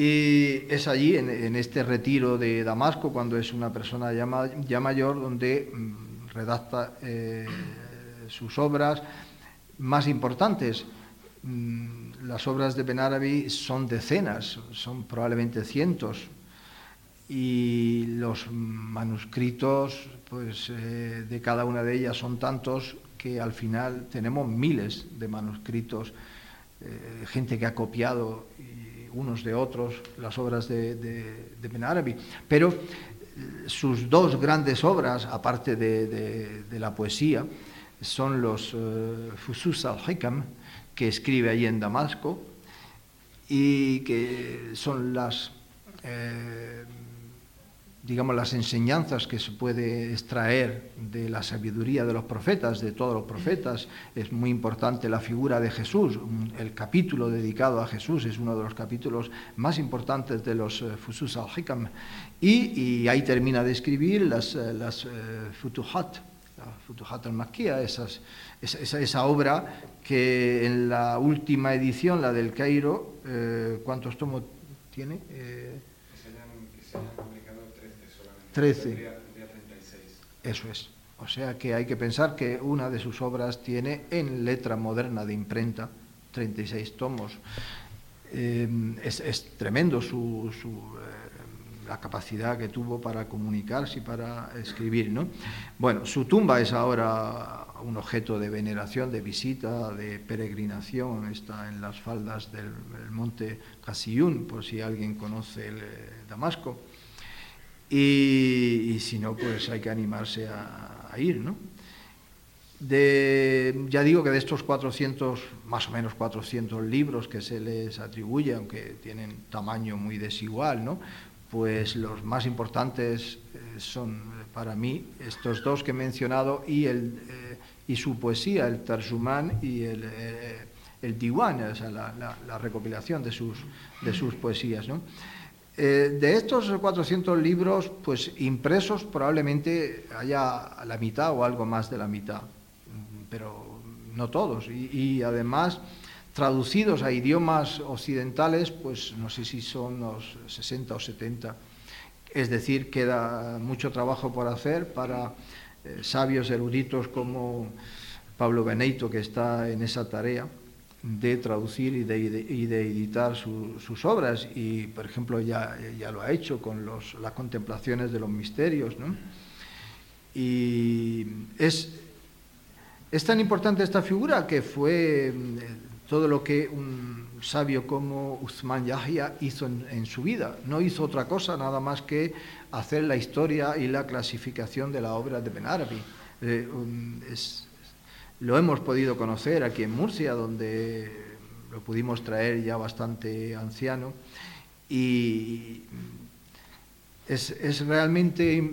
Speaker 3: Y es allí, en, este retiro de Damasco, cuando es una persona ya, mayor, donde mm, redacta eh, sus obras más importantes. Mm, las obras de Benarabi son decenas, son probablemente cientos, y los manuscritos pues, eh, de cada una de ellas son tantos que al final tenemos miles de manuscritos, eh, gente que ha copiado unos de otros las obras de, de, de Ben Pero eh, sus dos grandes obras, aparte de, la poesía, son los uh, Fusus al-Hikam, que escribe allí en Damasco, y que son las eh, digamos, las enseñanzas que se puede extraer de la sabiduría de los profetas, de todos los profetas. Es muy importante la figura de Jesús. El capítulo dedicado a Jesús es uno de los capítulos más importantes de los eh, Fusus al-Hikam. Y, ahí termina de escribir las, eh, las uh, Futuhat, Futuhat al-Makkiyah, esa, esa, obra que en la última edición, la del Cairo, ¿cuántos tomos tiene? 13. Eso es. O sea que hay que pensar que una de sus obras tiene en letra moderna de imprenta 36 tomos. Eh, es, tremendo su, eh, la capacidad que tuvo para comunicarse y para escribir. ¿no? Bueno, su tumba es ahora un objeto de veneración, de visita, de peregrinación. Está en las faldas del, monte Casiyun, por si alguien conoce el, eh, Damasco y, si no, pues hay que animarse a, ir, ¿no? Ya digo que de estos 400, más o menos 400 libros que se les atribuye, aunque tienen tamaño muy desigual, ¿no? pues los más importantes eh, son para mí estos dos que he mencionado y, el, eh, y su poesía, el Tarjumán y el, eh, el Diwan, o la, la, recopilación de sus, de sus poesías. ¿no? Eh, de estos 400 libros, pues impresos probablemente haya la mitad o algo más de la mitad, pero no todos. Y, además, traducidos a idiomas occidentales, pues no sé si son los 60 o 70. Es decir, queda mucho trabajo por hacer para eh, sabios eruditos como Pablo Beneito, que está en esa tarea de traducir y de, editar sus obras y, por ejemplo, ya, ya lo ha hecho con los, las contemplaciones de los misterios. ¿no? Y es, es tan importante esta figura que fue eh, todo lo que un sabio como Uthman Yahya hizo en, su vida. No hizo otra cosa nada más que hacer la historia y la clasificación de la obra de Ben Arabi. Eh, es, lo hemos podido conocer aquí en Murcia, donde lo pudimos traer ya bastante anciano, y es, realmente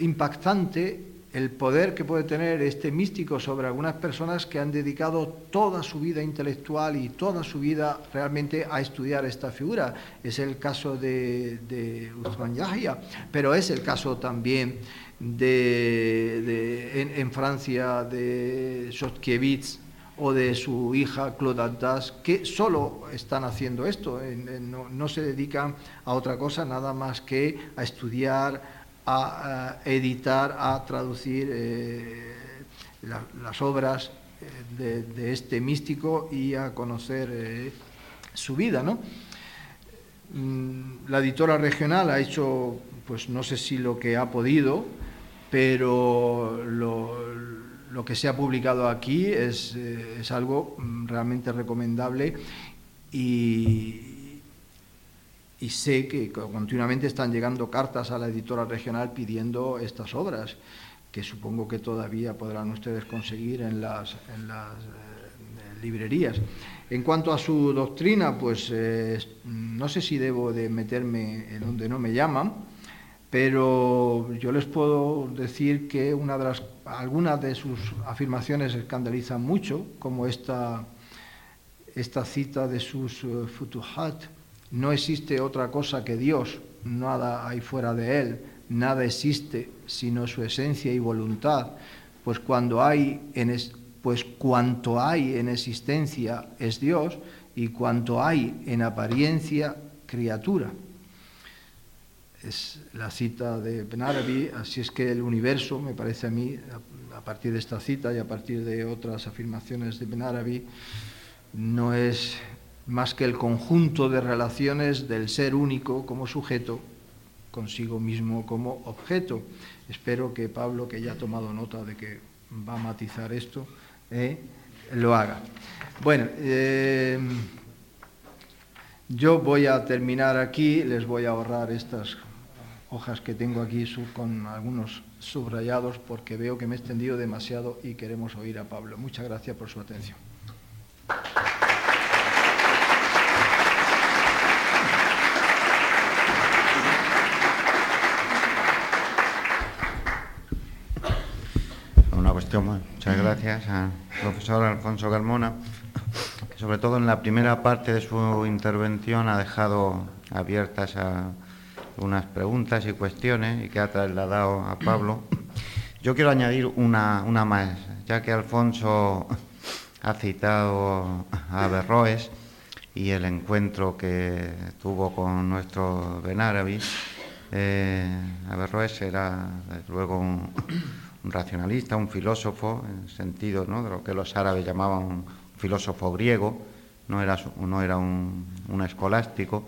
Speaker 3: impactante el poder que puede tener este místico sobre algunas personas que han dedicado toda su vida intelectual y toda su vida realmente a estudiar esta figura. Es el caso de, de Usman Yahya, pero es el caso también de, en, Francia de Shotkiewicz o de su hija Claude Attas, que solo están haciendo esto, no, se dedican a otra cosa nada más que a estudiar, a, editar, a traducir eh, las obras eh, de, este místico y a conocer eh, su vida. ¿no? Mm, la editora regional ha hecho, pues no sé si lo que ha podido, pero lo, que se ha publicado aquí es, eh, algo mm, realmente recomendable y, sé que continuamente están llegando cartas a la editora regional pidiendo estas obras, que supongo que todavía podrán ustedes conseguir en las, eh, librerías. En cuanto a su doctrina, pues eh, no sé si debo de meterme en donde no me llaman, pero yo les puedo decir que una de algunas de sus afirmaciones escandalizan mucho, como esta, esta cita de sus uh, futuhat, no existe otra cosa que Dios, nada hay fuera de Él, nada existe sino su esencia y voluntad, pues cuando hay en pues cuanto hay en existencia es Dios y cuanto hay en apariencia criatura. Es la cita de Benarabi, así es que el universo, me parece a mí, a partir de esta cita y a partir de otras afirmaciones de Benarabi, no es más que el conjunto de relaciones del ser único como sujeto consigo mismo como objeto. Espero que Pablo, que ya ha tomado nota de que va a matizar esto, eh, lo haga. Bueno, eh, yo voy a terminar aquí, les voy a ahorrar estas hojas que tengo aquí con algunos subrayados porque veo que me he extendido demasiado y queremos oír a Pablo. Muchas gracias por su atención.
Speaker 2: Muchas gracias al profesor Alfonso Carmona, que sobre todo en la primera parte de su intervención ha dejado abiertas unas preguntas y cuestiones y que ha trasladado a Pablo. Yo quiero añadir una, una más, ya que Alfonso ha citado a Berroes y el encuentro que tuvo con nuestro Benarabi. Eh, Averroes era, luego, un, un racionalista, un filósofo, en el sentido de lo que los árabes llamaban un filósofo griego, no era, no era un, escolástico,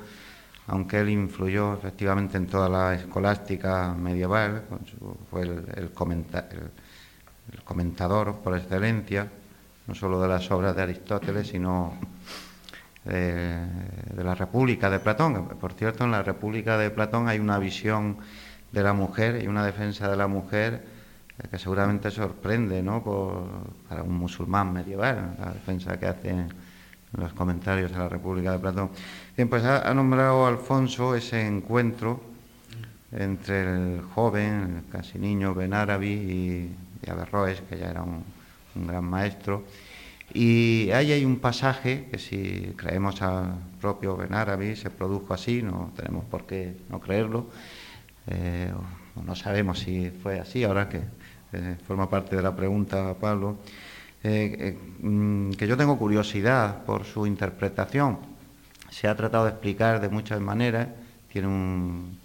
Speaker 2: aunque él influyó efectivamente en toda la escolástica medieval, fue el, comentador por excelencia, no solo de las obras de Aristóteles, sino de, de, la República de Platón. Por cierto, en la República de Platón hay una visión de la mujer y una defensa de la mujer que seguramente sorprende ¿no? para un musulmán medieval, la defensa que hace los comentarios de la República de Platón. Bien, pues ha, nombrado Alfonso ese encuentro entre el joven, el casi niño Benarabi y, y Averroes, que ya era un, gran maestro. Y ahí hay un pasaje que si creemos al propio Benarabi se produjo así, no tenemos por qué no creerlo, eh, no sabemos si fue así, ahora que forma parte de la pregunta, Pablo, eh, eh, mm, que yo tengo curiosidad por su interpretación. Se ha tratado de explicar de muchas maneras, tiene un,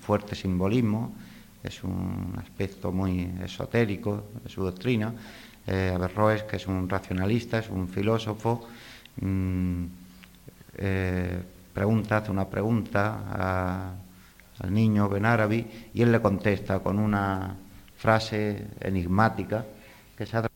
Speaker 2: fuerte simbolismo, es un aspecto muy esotérico de su doctrina. Eh, Averroes, que es un racionalista, es un filósofo, mm, pregunta, hace una pregunta al niño Benarabi y él le contesta con una frase enigmática que se ha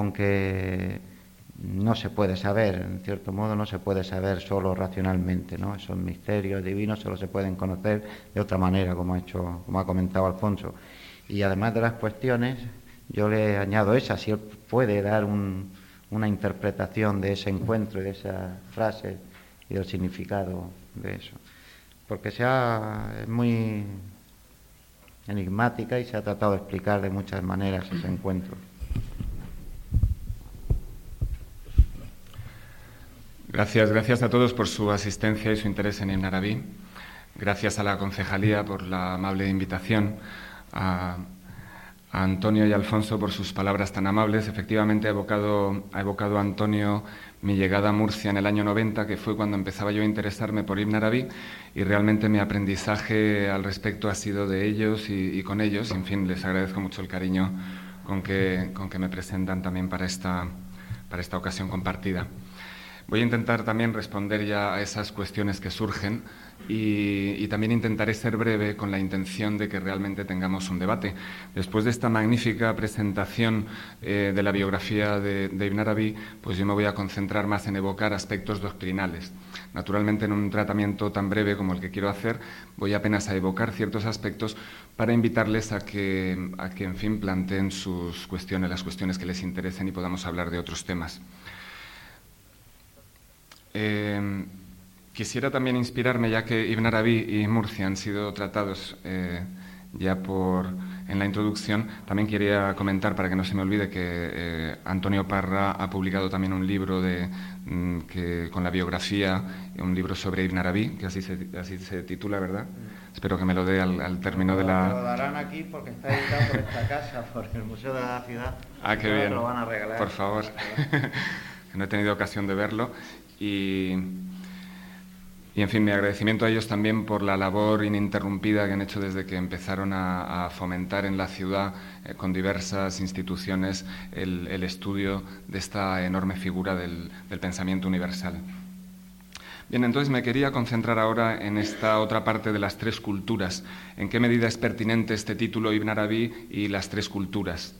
Speaker 2: con que no se puede saber, en cierto modo no se puede saber solo racionalmente, ¿no? Esos misterios divinos solo se pueden conocer de otra manera, como ha hecho, como ha comentado Alfonso. Y además de las cuestiones, yo le añado esa, si él puede dar una interpretación de ese encuentro y de esa frase y del significado de eso. Porque es muy enigmática y se ha tratado de explicar de muchas maneras ese encuentro.
Speaker 4: Gracias, gracias a todos por su asistencia y su interés en Ibn Arabi. Gracias a la concejalía por la amable invitación. A, Antonio y Alfonso por sus palabras tan amables. Efectivamente, ha evocado, ha evocado Antonio mi llegada a Murcia en el año 90, que fue cuando empezaba yo a interesarme por Ibn Arabi, y realmente mi aprendizaje al respecto ha sido de ellos y, con ellos. En fin, les agradezco mucho el cariño con que, con que me presentan también para esta, para esta ocasión compartida. Voy a intentar también responder ya a esas cuestiones que surgen. y, también intentaré ser breve con la intención de que realmente tengamos un debate. Después de esta magnífica presentación eh, de la biografía de, de, Ibn Arabi, pues yo me voy a concentrar más en evocar aspectos doctrinales. Naturalmente, en un tratamiento tan breve como el que quiero hacer, voy apenas a evocar ciertos aspectos para invitarles a que, a que en fin, planteen sus cuestiones, las cuestiones que les interesen y podamos hablar de otros temas. Eh, Quisiera también inspirarme, ya que Ibn Arabi y Murcia han sido tratados eh, ya por, en la introducción, también quería comentar, para que no se me olvide, que eh, Antonio Parra ha publicado también un libro de, mm, que, con la biografía, un libro sobre Ibn Arabi, que así se, así se titula, ¿verdad? Espero que me lo dé al, término de la...
Speaker 2: Lo darán aquí porque está editado por esta casa, por el Museo de la Ciudad.
Speaker 4: Ah, qué bien.
Speaker 2: Lo van a regalar.
Speaker 4: Por favor. no he tenido ocasión de verlo. Y y en fin, mi agradecimiento a ellos también por la labor ininterrumpida que han hecho desde que empezaron a, fomentar en la ciudad, eh, con diversas instituciones, el, estudio de esta enorme figura del, pensamiento universal. Bien, entonces me quería concentrar ahora en esta otra parte de las tres culturas. ¿En qué medida es pertinente este título Ibn Arabi y las tres culturas?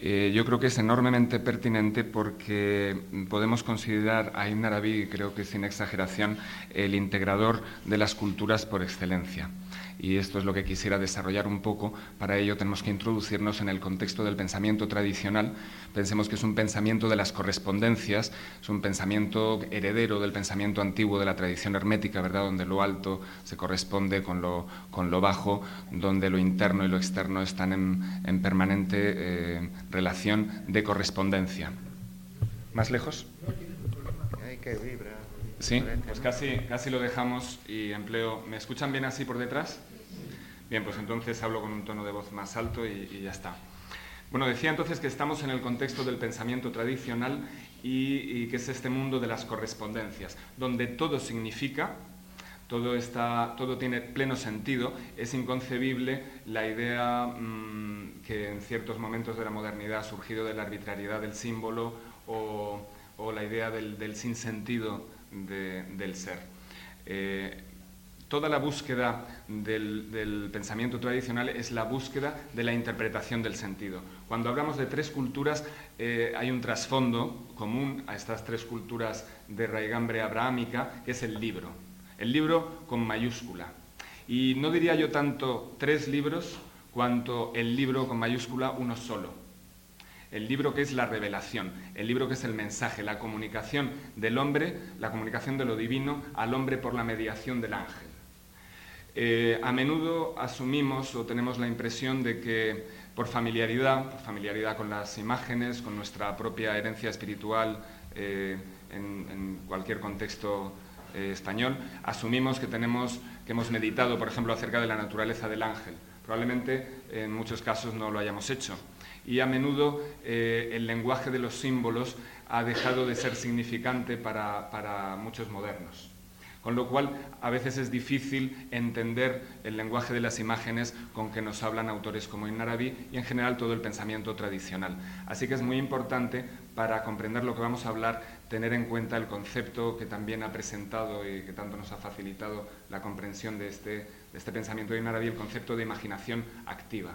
Speaker 4: Eh, yo creo que es enormemente pertinente porque podemos considerar a Ibn Arabi, creo que sin exageración, el integrador de las culturas por excelencia y esto es lo que quisiera desarrollar un poco. Para ello tenemos que introducirnos en el contexto del pensamiento tradicional. Pensemos que es un pensamiento de las correspondencias, es un pensamiento heredero del pensamiento antiguo de la tradición hermética, ¿verdad? Donde lo alto se corresponde con lo, con lo bajo, donde lo interno y lo externo están en, permanente eh, relación de correspondencia. ¿Más lejos?
Speaker 2: Hay que vibrar.
Speaker 4: Sí, pues casi, casi lo dejamos y empleo. ¿Me escuchan bien así por detrás? Bien, pues entonces hablo con un tono de voz más alto y, ya está. Bueno, decía entonces que estamos en el contexto del pensamiento tradicional y, que es este mundo de las correspondencias, donde todo significa, todo, está, todo tiene pleno sentido, es inconcebible la idea mm, que en ciertos momentos de la modernidad ha surgido de la arbitrariedad del símbolo o, la idea del, del sinsentido del ser. Eh, toda la búsqueda del, pensamiento tradicional es la búsqueda de la interpretación del sentido. Cuando hablamos de tres culturas, eh, hay un trasfondo común a estas tres culturas de raigambre abrahámica, que es el libro. El libro con mayúscula. Y no diría yo tanto tres libros, cuanto el libro con mayúscula uno solo el libro que es la revelación, el libro que es el mensaje, la comunicación del hombre, la comunicación de lo divino al hombre por la mediación del ángel. Eh, a menudo asumimos o tenemos la impresión de que por familiaridad, por familiaridad con las imágenes, con nuestra propia herencia espiritual eh, en, cualquier contexto eh, español, asumimos que tenemos, que hemos meditado, por ejemplo, acerca de la naturaleza del ángel. Probablemente en muchos casos no lo hayamos hecho y a menudo eh, el lenguaje de los símbolos ha dejado de ser significante para, muchos modernos. Con lo cual, a veces es difícil entender el lenguaje de las imágenes con que nos hablan autores como Ibn Arabi y en general todo el pensamiento tradicional. Así que es muy importante para comprender lo que vamos a hablar tener en cuenta el concepto que también ha presentado y que tanto nos ha facilitado la comprensión de este, de este pensamiento de Ibn el concepto de imaginación activa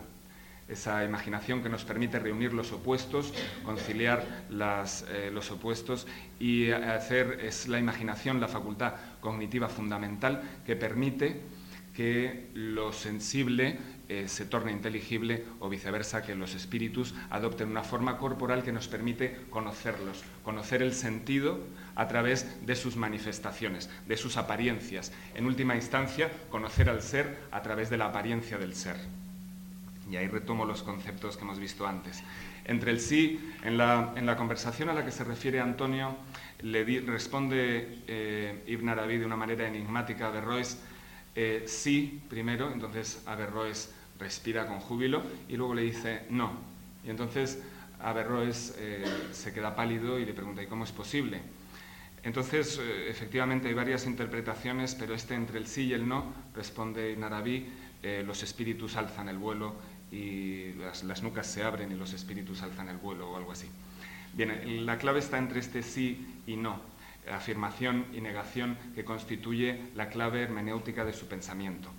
Speaker 4: esa imaginación que nos permite reunir los opuestos, conciliar eh, los opuestos y hacer, es la imaginación la facultad cognitiva fundamental que permite que lo sensible eh, se torne inteligible o viceversa, que los espíritus adopten una forma corporal que nos permite conocerlos, conocer el sentido a través de sus manifestaciones, de sus apariencias. En última instancia, conocer al ser a través de la apariencia del ser. Y ahí retomo los conceptos que hemos visto antes. Entre el sí, en la, en la conversación a la que se refiere Antonio, le responde eh, Ibn Arabi de una manera enigmática a Averroes, eh, sí primero, entonces Averroes respira con júbilo y luego le dice no. Y entonces Averroes eh, se queda pálido y le pregunta, ¿y cómo es posible? Entonces, eh, efectivamente hay varias interpretaciones, pero este entre el sí y el no, responde Ibn Arabi, los espíritus alzan el vuelo y las, nucas se abren y los espíritus alzan el vuelo o algo así. Bien, la clave está entre este sí y no. afirmación y negación que constituye la clave hermenéutica de su pensamiento.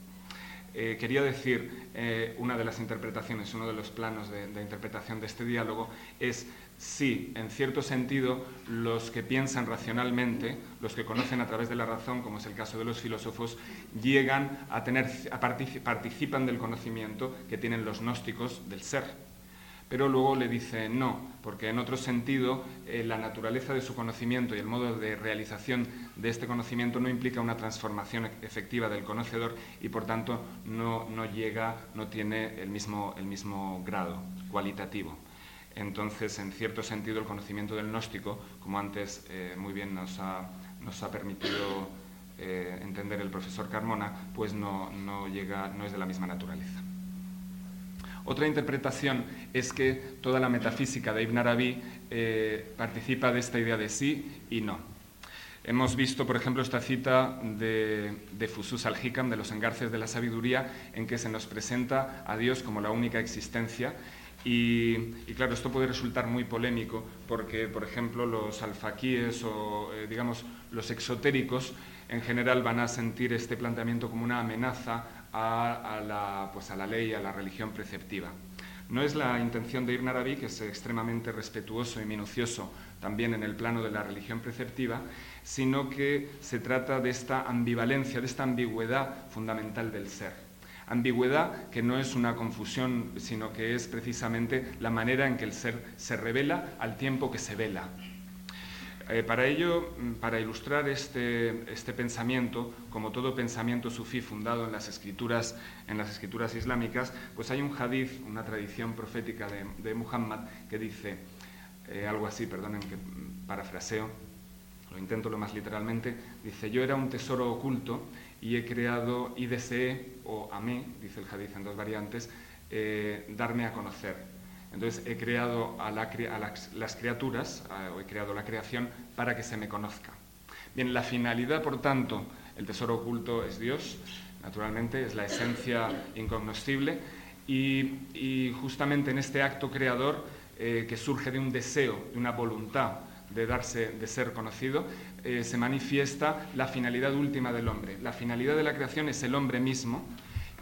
Speaker 4: Eh, quería decir, eh, una de las interpretaciones, uno de los planos de, interpretación de este diálogo es si, en cierto sentido, los que piensan racionalmente, los que conocen a través de la razón, como es el caso de los filósofos, llegan a tener, participan del conocimiento que tienen los gnósticos del ser pero luego le dice no, porque en otro sentido eh, la naturaleza de su conocimiento y el modo de realización de este conocimiento no implica una transformación efectiva del conocedor y por tanto no, llega, no tiene el mismo grado cualitativo. Entonces, en cierto sentido, el conocimiento del gnóstico, como antes eh, muy bien nos ha, permitido eh, entender el profesor Carmona, pues no es de la misma naturaleza. Otra interpretación es que toda la metafísica de Ibn Arabi eh, participa de esta idea de sí y no. Hemos visto, por ejemplo, esta cita de, de Fusus al-Hikam, de los engarces de la sabiduría, en que se nos presenta a Dios como la única existencia. Y, claro, esto puede resultar muy polémico porque, por ejemplo, los alfaquíes o, eh, digamos, los exotéricos en general van a sentir este planteamiento como una amenaza a, la, pues a la ley, a la religión preceptiva. No es la intención de Ibn Arabi, que es extremadamente respetuoso y minucioso también en el plano de la religión preceptiva, sino que se trata de esta ambivalencia, de esta ambigüedad fundamental del ser. Ambigüedad que no es una confusión, sino que es precisamente la manera en que el ser se revela al tiempo que se vela. Eh, para ello, mm, para ilustrar este, este, pensamiento, como todo pensamiento sufí fundado en las escrituras, en las escrituras islámicas, pues hay un hadith, una tradición profética de, Muhammad, que dice eh, algo así, perdonen que parafraseo, lo intento lo más literalmente, dice, yo era un tesoro oculto y he creado y deseé, o amé, dice el hadith en dos variantes, eh, darme a conocer entonces he creado a, las, criaturas, o he creado la creación para que se me conozca. Bien, la finalidad, por tanto, el tesoro oculto es Dios, naturalmente, es la esencia incognoscible, y, justamente en este acto creador eh, que surge de un deseo, de una voluntad de darse, de ser conocido, eh, se manifiesta la finalidad última del hombre. La finalidad de la creación es el hombre mismo,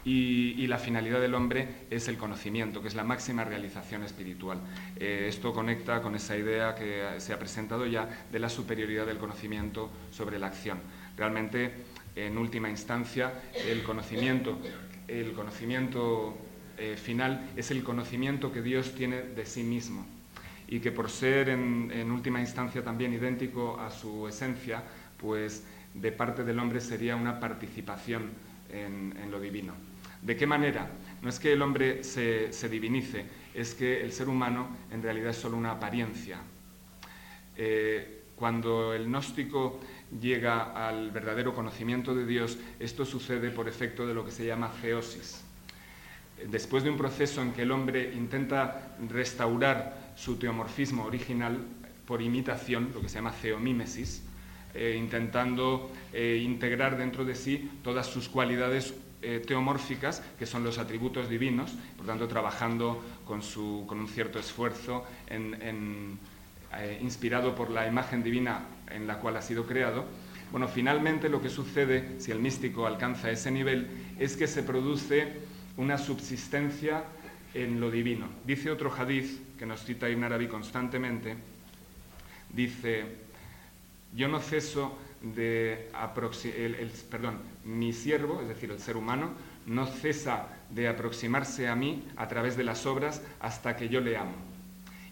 Speaker 4: y, la finalidad del hombre es el conocimiento, que es la máxima realización espiritual. Eh, esto conecta con esa idea que se ha presentado ya de la superioridad del conocimiento sobre la acción. Realmente, en última instancia, el conocimiento, el conocimiento eh, final es el conocimiento que Dios tiene de sí mismo y que por ser en, última instancia también idéntico a su esencia, pues de parte del hombre sería una participación en lo divino. ¿De qué manera? No es que el hombre se, divinice, es que el ser humano en realidad es solo una apariencia. Eh, cuando el gnóstico llega al verdadero conocimiento de Dios, esto sucede por efecto de lo que se llama feosis. Después de un proceso en que el hombre intenta restaurar su teomorfismo original por imitación, lo que se llama theomímesis, eh, intentando eh, integrar dentro de sí todas sus cualidades eh, teomórficas, que son los atributos divinos, por tanto trabajando con, un cierto esfuerzo, inspirado por la imagen divina en la cual ha sido creado. Bueno, finalmente lo que sucede, si el místico alcanza ese nivel, es que se produce una subsistencia en lo divino. Dice otro hadiz que nos cita Ibn Arabi constantemente, dice, yo no ceso de el, perdón, mi siervo, es decir, el ser humano, no cesa de aproximarse a mí a través de las obras hasta que yo le amo.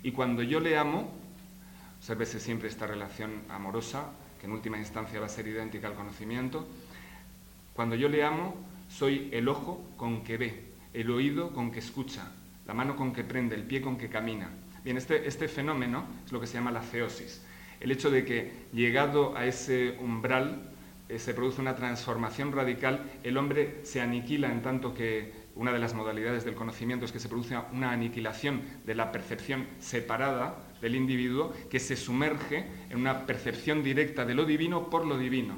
Speaker 4: Y cuando yo le amo, observese siempre esta relación amorosa, que en última instancia va a ser idéntica al conocimiento, cuando yo le amo, soy el ojo con que ve, el oído con que escucha, la mano con que prende, el pie con que camina. Bien, este, este fenómeno es lo que se llama la ceosis el hecho de que llegado a ese umbral eh, se produce una transformación radical, el hombre se aniquila en tanto que una de las modalidades del conocimiento es que se produce una aniquilación de la percepción separada del individuo que se sumerge en una percepción directa de lo divino por lo divino.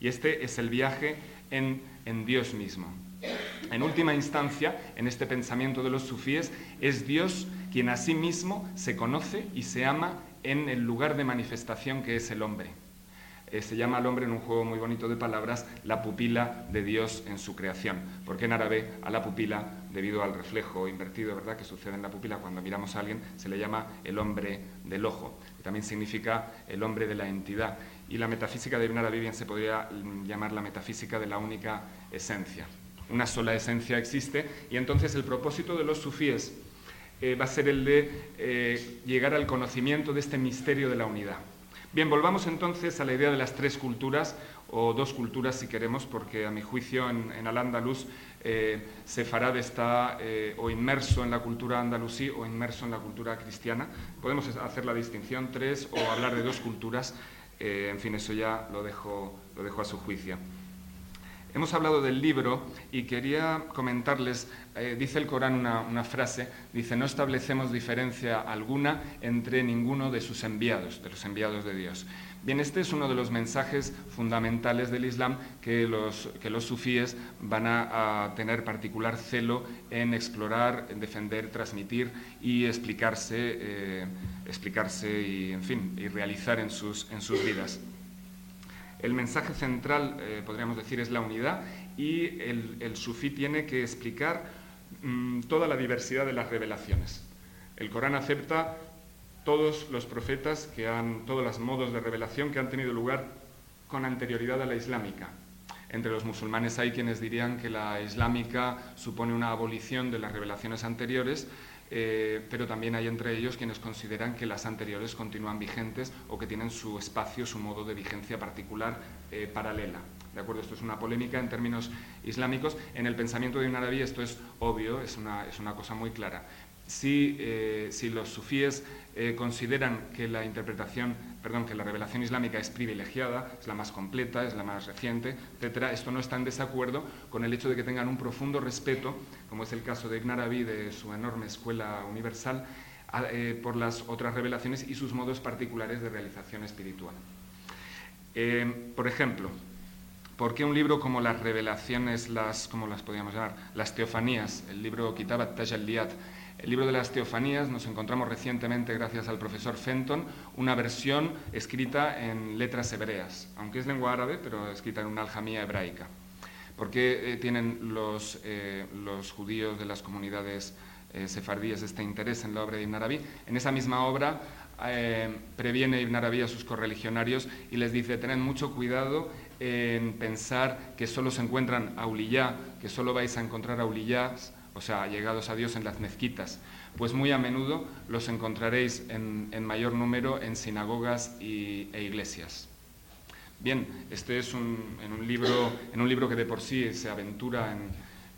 Speaker 4: Y este es el viaje en, en Dios mismo. En última instancia, en este pensamiento de los sufíes, es Dios quien a sí mismo se conoce y se ama en el lugar de manifestación que es el hombre. eh, se llama al hombre en un juego muy bonito de palabras la pupila de Dios en su creación, porque en árabe a la pupila, debido al reflejo invertido ¿verdad? que sucede en la pupila cuando miramos a alguien, se le llama el hombre del ojo, que también significa el hombre de la entidad. Y la metafísica de Ibn Arabi bien se podría llamar la metafísica de la única esencia. Una sola esencia existe y entonces el propósito de los sufíes eh, va a ser el de eh, llegar al conocimiento de este misterio de la unidad. Bien, volvamos entonces a la idea de las tres culturas, o dos culturas si queremos, porque a mi juicio en, Al-Ándalus eh, Sefarad está eh, o inmerso en la cultura andalusí o inmerso en la cultura cristiana. Podemos hacer la distinción tres o hablar de dos culturas, en fin, eso ya lo dejo, lo dejo a su juicio. Hemos hablado del libro y quería comentarles, eh, dice el Corán una, frase, dice, no establecemos diferencia alguna entre ninguno de sus enviados, de los enviados de Dios. Bien, este es uno de los mensajes fundamentales del Islam que los, que los sufíes van a, tener particular celo en explorar, en defender, transmitir y explicarse, eh, explicarse y, en fin, y realizar en sus, en sus vidas. El mensaje central, eh, podríamos decir, es la unidad y el, sufí tiene que explicar mm, toda la diversidad de las revelaciones. El Corán acepta todos los profetas, que han, todos los modos de revelación que han tenido lugar con anterioridad a la islámica. Entre los musulmanes hay quienes dirían que la islámica supone una abolición de las revelaciones anteriores eh, pero también hay entre ellos quienes consideran que las anteriores continúan vigentes o que tienen su espacio, su modo de vigencia particular eh, paralela. ¿De acuerdo? Esto es una polémica en términos islámicos. En el pensamiento de un árabe esto es obvio, es una, es una cosa muy clara. Si, eh, si los sufíes consideran que la interpretación perdón, que la revelación islámica es privilegiada, es la más completa, es la más reciente, etcétera, esto no está en desacuerdo con el hecho de que tengan un profundo respeto, como es el caso de Ibn Arabi, de su enorme escuela universal, eh, por las otras revelaciones y sus modos particulares de realización espiritual. Eh, por ejemplo, ¿por qué un libro como las revelaciones, las, ¿cómo las podríamos llamar? Las teofanías, el libro Kitabat Tajalliyat, el libro de las teofanías nos encontramos recientemente, gracias al profesor Fenton, una versión escrita en letras hebreas, aunque es lengua árabe, pero escrita en una aljamía hebraica. ¿Por qué eh, tienen los, eh, los, judíos de las comunidades eh, sefardíes este interés en la obra de Ibn Arabi? En esa misma obra previene Ibn Arabi a sus correligionarios y les dice, tened mucho cuidado en pensar que solo se encuentran auliyá, que solo vais a encontrar auliyás o sea, llegados a Dios en las mezquitas, pues muy a menudo los encontraréis en, mayor número en sinagogas y, e iglesias. Bien, este es un, libro, en un libro que de por sí se aventura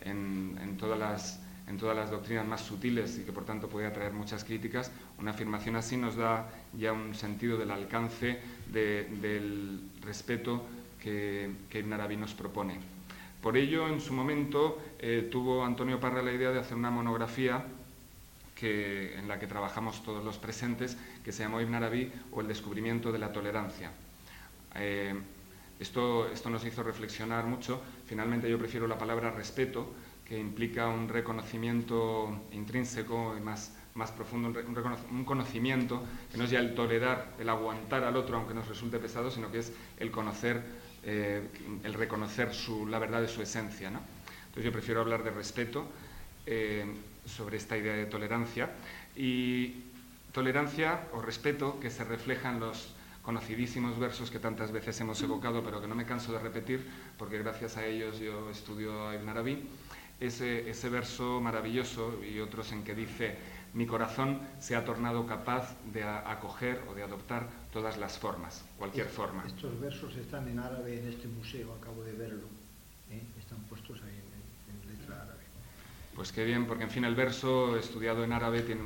Speaker 4: en, todas las, doctrinas más sutiles y que por tanto puede atraer muchas críticas, una afirmación así nos da ya un sentido del alcance del respeto que, que Ibn Arabi nos propone. Por ello, en su momento, eh, tuvo Antonio Parra la idea de hacer una monografía en la que trabajamos todos los presentes, que se llamó Ibn Arabi o el descubrimiento de la tolerancia. Eh, esto, esto nos hizo reflexionar mucho. Finalmente yo prefiero la palabra respeto, que implica un reconocimiento intrínseco y más, más profundo, un, conocimiento que no es ya el tolerar, el aguantar al otro aunque nos resulte pesado, sino que es el conocer eh, el reconocer la verdad de su esencia. Entonces yo prefiero hablar de respeto eh, sobre esta idea de tolerancia y tolerancia o respeto que se refleja en los conocidísimos versos que tantas veces hemos evocado, pero que no me canso de repetir, porque gracias a ellos yo estudio a Ibn Arabi, ese, ese verso maravilloso y otros en que dice, mi corazón se ha tornado capaz de acoger o de adoptar todas las formas, cualquier forma.
Speaker 3: Estos versos están en árabe en este museo, acabo de verlo. ¿eh? Están puestos ahí en, letra árabe.
Speaker 4: Pues qué bien, porque en fin el verso estudiado en árabe tiene,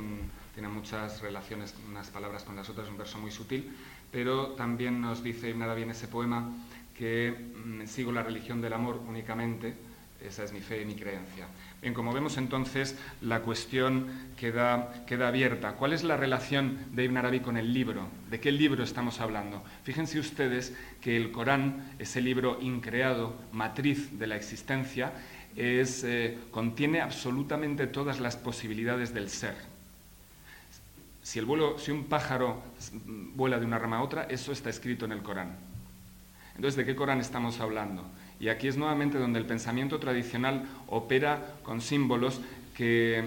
Speaker 4: tiene muchas relaciones, unas palabras con las otras, es un verso muy sutil, pero también nos dice Ibn Arabi en ese poema que mm, sigo la religión del amor únicamente, esa es mi fe y mi creencia. Bien, como vemos entonces, la cuestión queda, queda, abierta. ¿Cuál es la relación de Ibn Arabi con el libro? ¿De qué libro estamos hablando? Fíjense ustedes que el Corán, ese libro increado, matriz de la existencia, es, eh, contiene absolutamente todas las posibilidades del ser. Si, el vuelo, si un pájaro vuela de una rama a otra, eso está escrito en el Corán. Entonces, ¿de qué Corán estamos hablando? Y aquí es nuevamente donde el pensamiento tradicional opera con símbolos que,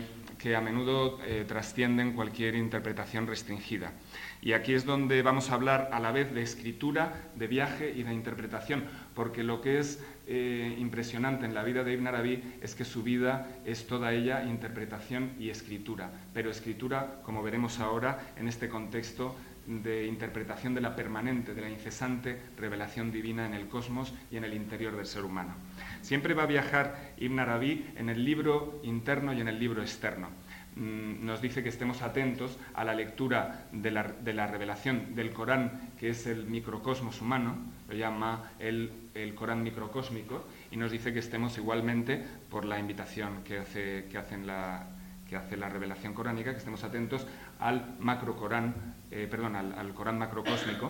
Speaker 4: a menudo eh, trascienden cualquier interpretación restringida. Y aquí es donde vamos a hablar a la vez de escritura, de viaje y de interpretación, porque lo que es eh, impresionante en la vida de Ibn Arabi es que su vida es toda ella interpretación y escritura, pero escritura, como veremos ahora, en este contexto de interpretación de la permanente, de la incesante revelación divina en el cosmos y en el interior del ser humano. Siempre va a viajar Ibn Arabi en el libro interno y en el libro externo. Mm, nos dice que estemos atentos a la lectura de la, revelación del Corán, que es el microcosmos humano, lo llama el, Corán microcósmico, y nos dice que estemos igualmente, por la invitación que hace, que la, que hace la revelación coránica, que estemos atentos al macro Corán, eh, perdón, al, Corán macrocósmico,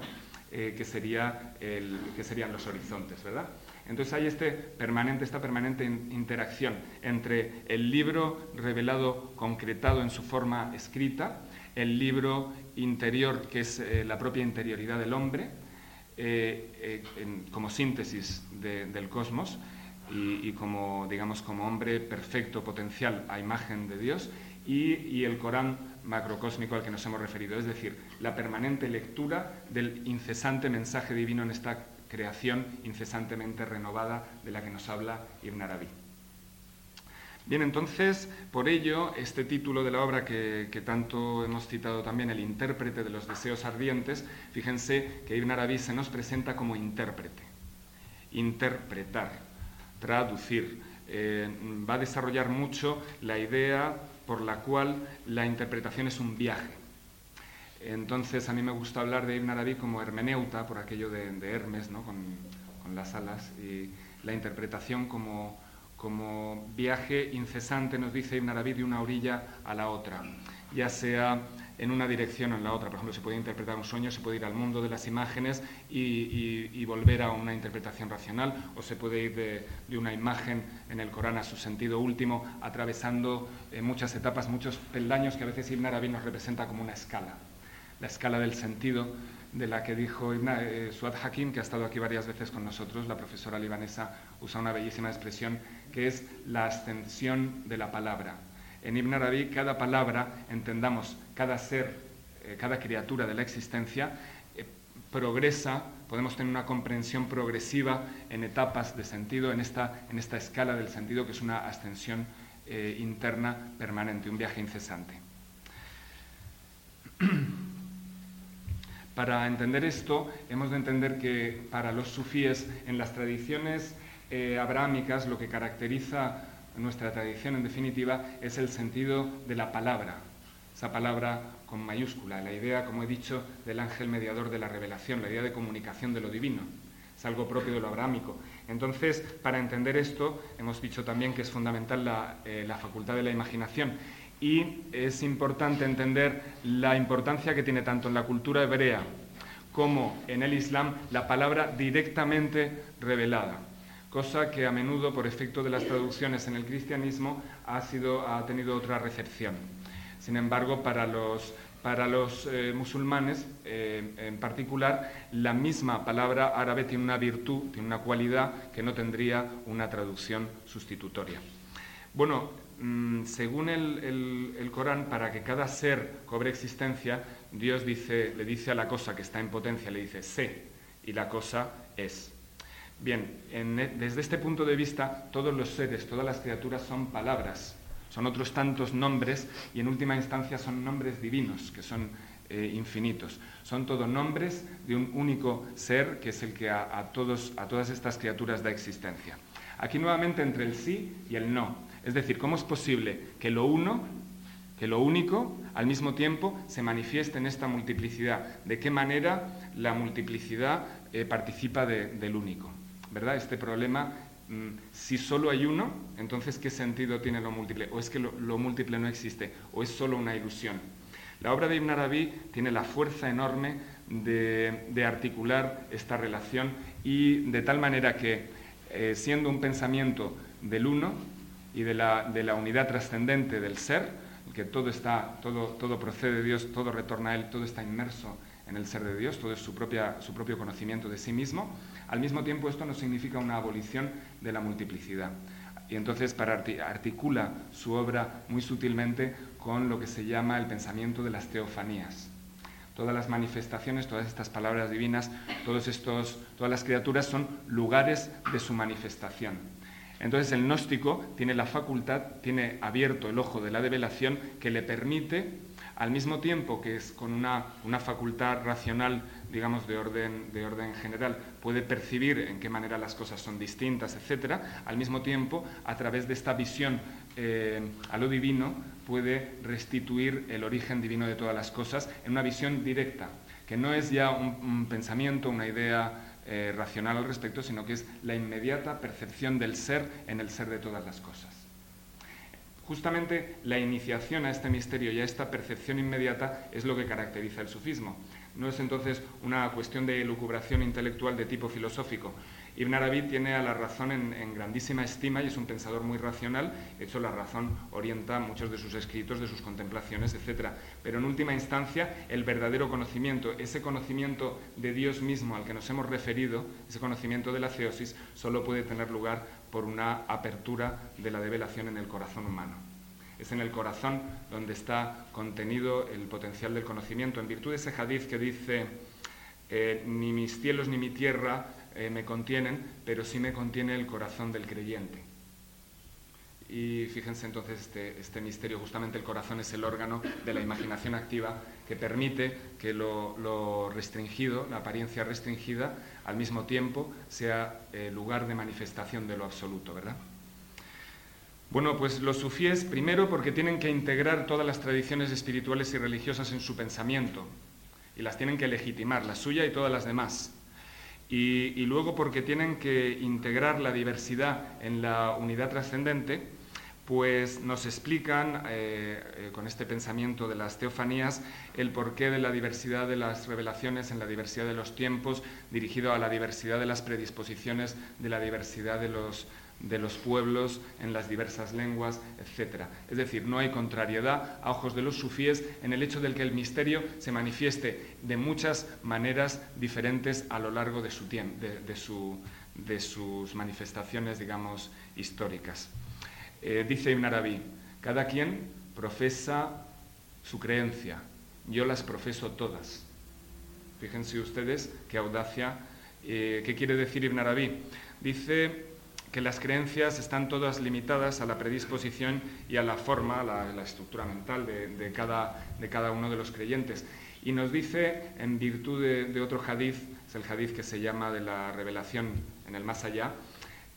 Speaker 4: eh, que, sería el, que serían los horizontes, ¿verdad? Entonces hay este permanente, esta permanente interacción entre el libro revelado, concretado en su forma escrita, el libro interior, que es eh, la propia interioridad del hombre, como síntesis del cosmos y, como, digamos, como hombre perfecto, potencial a imagen de Dios, y el Corán macrocósmico al que nos hemos referido, es decir, la permanente lectura del incesante mensaje divino en esta creación incesantemente renovada de la que nos habla Ibn Arabi. Bien, entonces, por ello, este título de la obra que, tanto hemos citado también, El intérprete de los deseos ardientes, fíjense que Ibn Arabi se nos presenta como intérprete. Interpretar, traducir. Eh, va a desarrollar mucho la idea por la cual la interpretación es un viaje entonces a mí me gusta hablar de Ibn Arabi como hermeneuta, por aquello de, Hermes, ¿no? con, las alas, y la interpretación como, como viaje incesante, nos dice Ibn Arabi, de una orilla a la otra, ya sea en una dirección o en la otra. Por ejemplo, se puede interpretar un sueño, se puede ir al mundo de las imágenes y, volver a una interpretación racional, o se puede ir de, una imagen en el Corán a su sentido último, atravesando eh, muchas etapas, muchos peldaños que a veces Ibn Arabi nos representa como una escala la escala del sentido de la que dijo eh, Suad Hakim, que ha estado aquí varias veces con nosotros, la profesora libanesa usa una bellísima expresión que es la ascensión de la palabra. En Ibn Arabi cada palabra, entendamos, cada ser, eh, cada criatura de la existencia, eh, progresa, podemos tener una comprensión progresiva en etapas de sentido, en esta, en esta escala del sentido que es una ascensión interna permanente, un viaje incesante. Para entender esto, hemos de entender que para los sufíes, en las tradiciones eh, abrahámicas, lo que caracteriza nuestra tradición, en definitiva, es el sentido de la palabra, esa palabra con mayúscula, la idea, como he dicho, del ángel mediador de la revelación, la idea de comunicación de lo divino. Es algo propio de lo abrahámico. Entonces, para entender esto, hemos dicho también que es fundamental la, eh, la facultad de la imaginación y es importante entender la importancia que tiene tanto en la cultura hebrea como en el Islam la palabra directamente revelada, cosa que a menudo por efecto de las traducciones en el cristianismo ha, sido, ha tenido otra recepción. Sin embargo, para los, para los eh, musulmanes eh, en particular, la misma palabra árabe tiene una virtud, tiene una cualidad que no tendría una traducción sustitutoria. Bueno, Mm, según el, Corán, para que cada ser cobre existencia, Dios dice, le dice a la cosa que está en potencia, le dice sé, y la cosa es. Bien, e, desde este punto de vista, todos los seres, todas las criaturas son palabras, son otros tantos nombres y en última instancia son nombres divinos, que son eh, infinitos. Son todos nombres de un único ser que es el que a, todos, a todas estas criaturas da existencia. Aquí nuevamente entre el sí y el no. Es decir, ¿cómo es posible que lo uno, que lo único, al mismo tiempo se manifieste en esta multiplicidad? ¿De qué manera la multiplicidad eh, participa del único? ¿Verdad? Este problema, si solo hay uno, entonces ¿qué sentido tiene lo múltiple? ¿O es que lo, múltiple no existe? ¿O es solo una ilusión? La obra de Ibn Arabi tiene la fuerza enorme de, articular esta relación y de tal manera que, eh, siendo un pensamiento del uno, y de la, unidad trascendente del ser, que todo, está, todo, todo procede de Dios, todo retorna a Él, todo está inmerso en el ser de Dios, todo es su propio conocimiento de sí mismo, Al mismo tiempo, esto no significa una abolición de la multiplicidad. Y entonces para articula su obra muy sutilmente con lo que se llama el pensamiento de las teofanías. Todas las manifestaciones, todas estas palabras divinas, todos estos, todas las criaturas son lugares de su manifestación. Entonces el gnóstico tiene la facultad, tiene abierto el ojo de la develación que le permite, al mismo tiempo que es con una, una facultad racional digamos, de orden, de orden general, puede percibir en qué manera las cosas son distintas, etc., al mismo tiempo, a través de esta visión eh, a lo divino, puede restituir el origen divino de todas las cosas en una visión directa, que no es ya un, pensamiento, una idea eh, racional al respecto, sino que es la inmediata percepción del ser en el ser de todas las cosas. Justamente la iniciación a este misterio y a esta percepción inmediata es lo que caracteriza el sufismo. No es entonces una cuestión de elucubración intelectual de tipo filosófico. Ibn Arabi tiene a la razón en, grandísima estima y es un pensador muy racional. De hecho, la razón orienta muchos de sus escritos, de sus contemplaciones, etc. Pero en última instancia, el verdadero conocimiento, ese conocimiento de Dios mismo al que nos hemos referido, ese conocimiento de la theosis, solo puede tener lugar por una apertura de la develación en el corazón humano. Es en el corazón donde está contenido el potencial del conocimiento. En virtud de ese hadith que dice, eh, ni mis cielos ni mi tierra eh, me contienen, pero sí me contiene el corazón del creyente. Y fíjense entonces este, este, misterio, justamente el corazón es el órgano de la imaginación activa que permite que lo, restringido, la apariencia restringida, al mismo tiempo sea el lugar de manifestación de lo absoluto, ¿verdad? Bueno, pues los sufíes, primero porque tienen que integrar todas las tradiciones espirituales y religiosas en su pensamiento y las tienen que legitimar, la suya y todas las demás. Y, luego porque tienen que integrar la diversidad en la unidad trascendente, pues nos explican eh, eh, con este pensamiento de las teofanías el porqué de la diversidad de las revelaciones en la diversidad de los tiempos, dirigido a la diversidad de las predisposiciones, de la diversidad de los, de los pueblos en las diversas lenguas, etc. Es decir, no hay contrariedad a ojos de los sufíes en el hecho de que el misterio se manifieste de muchas maneras diferentes a lo largo de, su de, su, de sus manifestaciones, digamos, históricas. Eh, dice Ibn Arabi, cada quien profesa su creencia, yo las profeso todas. Fíjense ustedes qué audacia. Eh, ¿Qué quiere decir Ibn Arabi? Dice que las creencias están todas limitadas a la predisposición y a la forma, a la, estructura mental de, cada, uno de los creyentes. Y nos dice, en virtud de, otro hadith, es el hadith que se llama de la revelación en el más allá,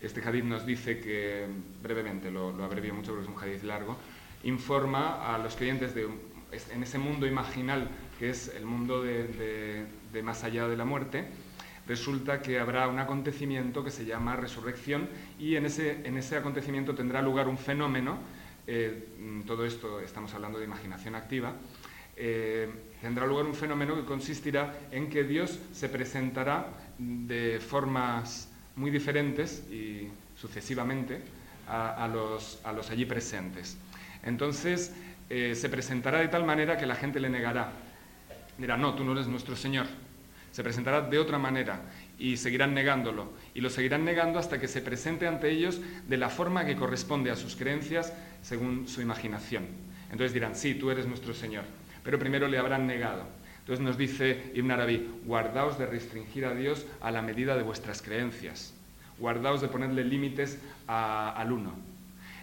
Speaker 4: este hadith nos dice que, brevemente, lo, lo abrevio mucho porque es un hadith largo, informa a los creyentes de, en ese mundo imaginal que es el mundo de más allá de la muerte, resulta que habrá un acontecimiento que se llama resurrección y en ese, en ese acontecimiento tendrá lugar un fenómeno, eh, todo esto estamos hablando de imaginación activa, eh, tendrá lugar un fenómeno que consistirá en que Dios se presentará de formas muy diferentes y sucesivamente a, los, a los, allí presentes. Entonces eh, se presentará de tal manera que la gente le negará. Dirá, no, tú no eres nuestro Señor se presentará de otra manera y seguirán negándolo. Y lo seguirán negando hasta que se presente ante ellos de la forma que corresponde a sus creencias según su imaginación. Entonces dirán, sí, tú eres nuestro Señor. Pero primero le habrán negado. Entonces nos dice Ibn Arabi, guardaos de restringir a Dios a la medida de vuestras creencias. Guardaos de ponerle límites al uno.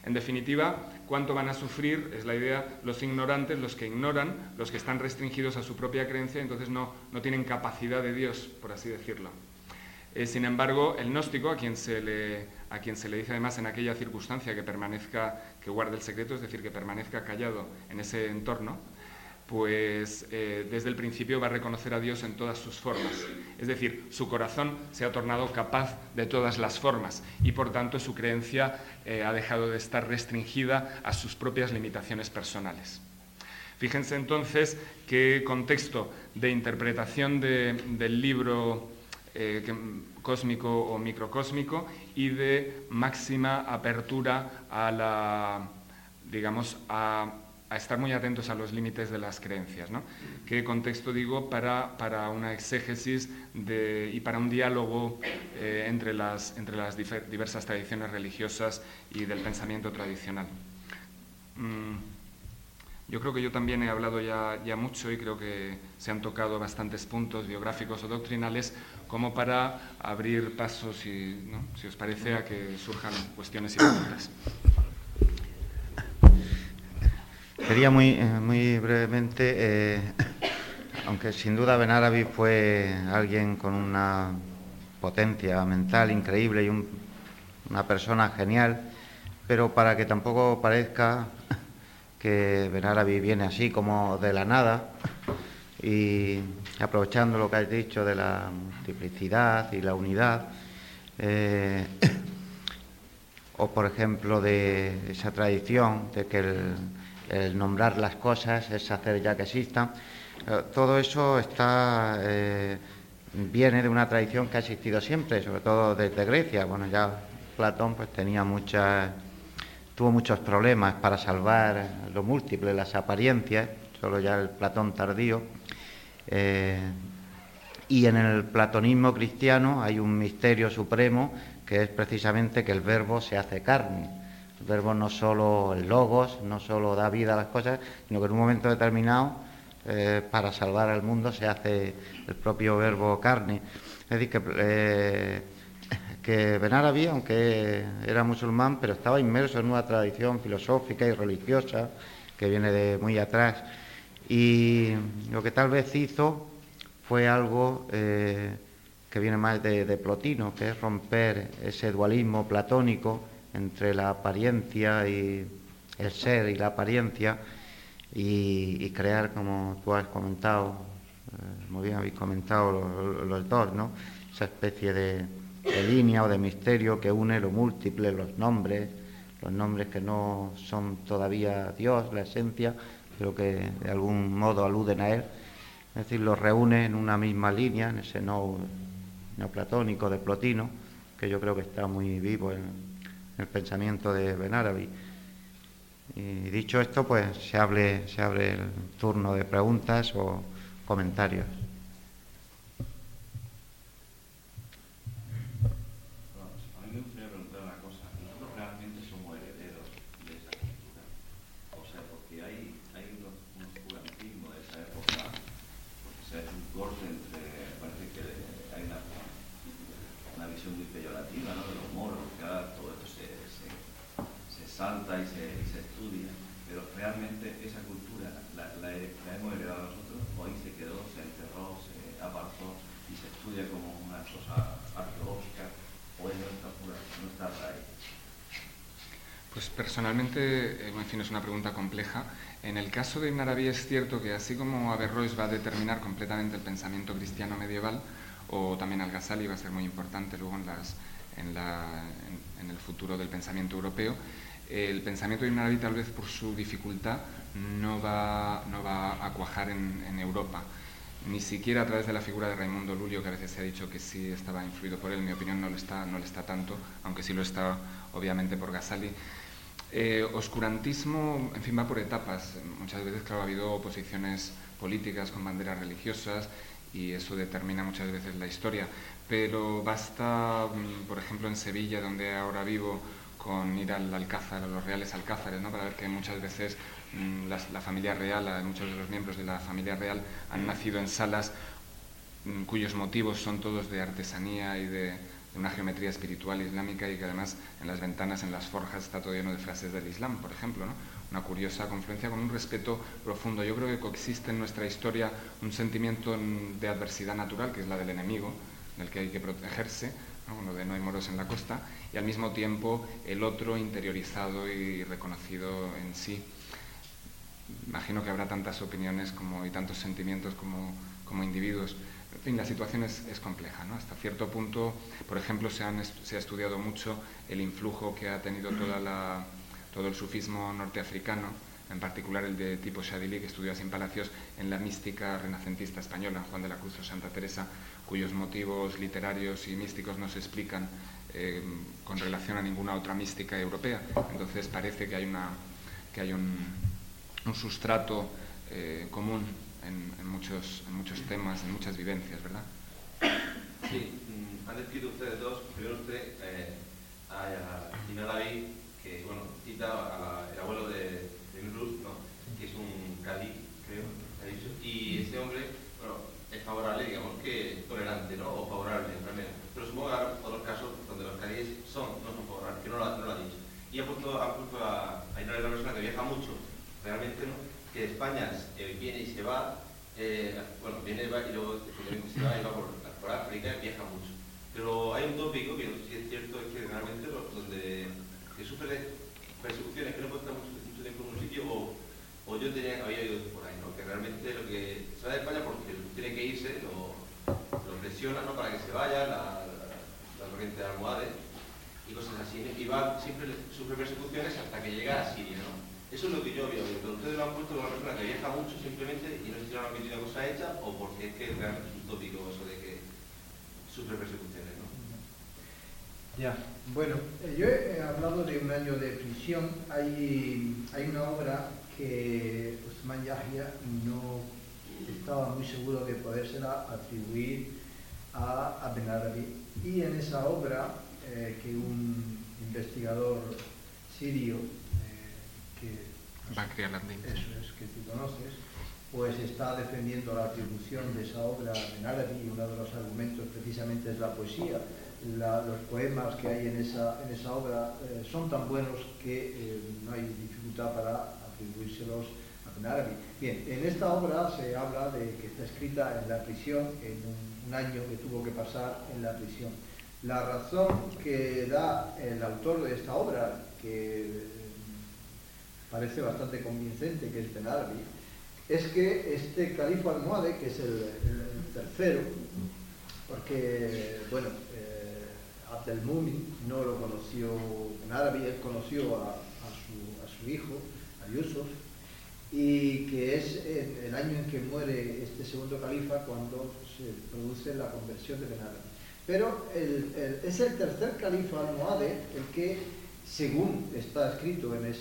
Speaker 4: En definitiva, ¿cuánto van a sufrir? Es la idea, los ignorantes, los que ignoran, los que están restringidos a su propia creencia, entonces no, no tienen capacidad de Dios, por así decirlo. Eh, sin embargo, el gnóstico, a quien, se le, a quien se le dice además en aquella circunstancia que permanezca, que guarde el secreto, es decir, que permanezca callado en ese entorno, pues eh, desde el principio va a reconocer a Dios en todas sus formas. Es decir, su corazón se ha tornado capaz de todas las formas y por tanto su creencia eh, ha dejado de estar restringida a sus propias limitaciones personales. Fíjense entonces qué contexto de interpretación del libro eh, cósmico o microcósmico y de máxima apertura a la, digamos, a estar muy atentos a los límites de las creencias. ¿no? ¿Qué contexto digo para, para una exégesis y para un diálogo eh, entre, las, entre las diversas tradiciones religiosas y del pensamiento tradicional? Mm, yo creo que yo también he hablado ya, ya mucho y creo que se han tocado bastantes puntos biográficos o doctrinales como para abrir pasos, y, si os parece, a que surjan cuestiones y preguntas.
Speaker 2: Quería muy, eh, muy brevemente, eh, aunque sin duda Benarabi fue alguien con una potencia mental increíble y una persona genial, pero para que tampoco parezca que Benarabi viene así como de la nada y aprovechando lo que has dicho de la multiplicidad y la unidad, eh, o por ejemplo de esa tradición de que el, nombrar las cosas es hacer ya que existan, eh, todo eso está eh, viene de una tradición que ha existido siempre, sobre todo desde Grecia. Bueno, ya Platón pues tenía muchas tuvo muchos problemas para salvar lo múltiple, las apariencias, solo ya el Platón tardío. Eh, y en el platonismo cristiano hay un misterio supremo que es precisamente que el verbo se hace carne. Verbo no solo logos, no solo da vida a las cosas, sino que en un momento determinado, eh, para salvar al mundo, se hace el propio verbo carne. Es decir, que eh, que aunque era musulmán, pero estaba inmerso en una tradición filosófica y religiosa que viene de muy atrás. Y lo que tal vez hizo fue algo eh, que viene más de, Plotino, que es romper ese dualismo platónico entre la apariencia y el ser y la apariencia y, crear, como tú has comentado, eh, muy bien habéis comentado los, dos, ¿no? esa especie de, de línea o de misterio que une lo múltiple, los nombres, los nombres que no son todavía Dios, la esencia, pero que de algún modo aluden a Él. Es decir, los reúne en una misma línea, en ese no neoplatónico de Plotino, que yo creo que está muy vivo en, el pensamiento de Benarabi. Y dicho esto, pues se, se abre el turno de preguntas o comentarios.
Speaker 4: Personalmente, eh, en fin, es una pregunta compleja. En el caso de Ibn es cierto que así como Averroes va a determinar completamente el pensamiento cristiano medieval, o también Al-Ghazali va a ser muy importante luego en, el futuro del pensamiento europeo, el pensamiento de Ibn tal vez por su dificultad no va, a cuajar en, Europa ni siquiera a través de la figura de Raimundo Lulio, que a veces se ha dicho que sí estaba influido por él, mi opinión no lo está, no está tanto, aunque sí lo está obviamente por Ghazali. Eh, oscurantismo, en fin, va por etapas. Muchas veces, claro, ha habido oposiciones políticas con banderas religiosas y eso determina muchas veces la historia. Pero basta, mm, por ejemplo, en Sevilla, donde ahora vivo, con ir al Alcázar, a los reales alcázares, ¿no? para ver que muchas veces mm, la, familia real, muchos de los miembros de la familia real han nacido en salas mm, cuyos motivos son todos de artesanía y de, de una geometría espiritual islámica y que además en las ventanas, en las forjas, está todo lleno de frases del Islam, por ejemplo. ¿no? Una curiosa confluencia con un respeto profundo. Yo creo que coexiste en nuestra historia un sentimiento de adversidad natural, que es la del enemigo, del que hay que protegerse, ¿no? lo de no hay moros en la costa, y al mismo tiempo el otro interiorizado y reconocido en sí. Imagino que habrá tantas opiniones como, y tantos sentimientos como, como individuos. En fin, la situación es, compleja. ¿no? Hasta cierto punto, por ejemplo, se, ha estudiado mucho el influjo que ha tenido toda todo el sufismo norteafricano, en particular el de tipo Shadili, que estudió sin palacios en la mística renacentista española, Juan de la Cruz o Santa Teresa, cuyos motivos literarios y místicos no se explican eh, con relación a ninguna otra mística europea. Entonces parece que hay, una, que hay un, un sustrato eh, común en, muchos, en muchos temas, en muchas vivencias, ¿verdad?
Speaker 5: Sí, mm, han descrito ustedes dos, primero usted eh, a, a David, que bueno, cita al abuelo de, de ¿no? que es un cadí, creo, ha dicho, y este hombre, bueno, es favorable, digamos que tolerante, ¿no? O favorable, también. Pero supongo que habrá otros casos donde los cadíes son, no son favorables, que no lo, no lo ha dicho. Y ha puesto, ha puesto a, a una persona que viaja mucho, realmente, ¿no? Que España eh, viene y se va, eh, bueno, viene y luego se va y va por, por África y viaja mucho. Pero hay un tópico que no si es cierto, es que generalmente donde que sufre persecuciones que no puede estar mucho, tiempo en un sitio o, o yo tenía, había ido por ahí, ¿no? que realmente lo que se va de España porque tiene que irse, lo, lo presiona ¿no? para que se vaya, la, la, corriente de almohades y cosas así. Y va, siempre sufre persecuciones hasta que llega a Siria. ¿no? Eso es lo que yo veo. Pero ustedes lo han puesto como una persona que viaja mucho simplemente y no sé si lo han metido una cosa hecha o porque es que realmente es tópico eso de que sufre persecuciones. ¿no?
Speaker 3: Ya, bueno, eh, yo he hablado de un año de prisión. Hay, hay una obra que Usman Yahya no estaba muy seguro de podérsela atribuir a, a Benarabi. Y en esa obra, eh, que un investigador sirio, eso es, que tú conoces, pues está defendiendo la atribución de esa obra a Benarabi y uno de los argumentos precisamente es la poesía los poemas que hay en esa, en esa obra eh, son tan buenos que eh, no hay dificultad para atribuírselos a Benarabi. Bien, en esta obra se habla de que está escrita en la prisión, en un, año que tuvo que pasar en la prisión. La razón que da el autor de esta obra, que parece bastante convincente, que es Benarabi, es que este califa almohade, que es el, el tercero, porque, bueno, Abdelmumin no lo conoció en árabe, él conoció a, su, hijo, a Yusuf, y que es el año en que muere este segundo califa cuando se produce la conversión de Ben Pero es el tercer califa almohade el que, según está escrito en, el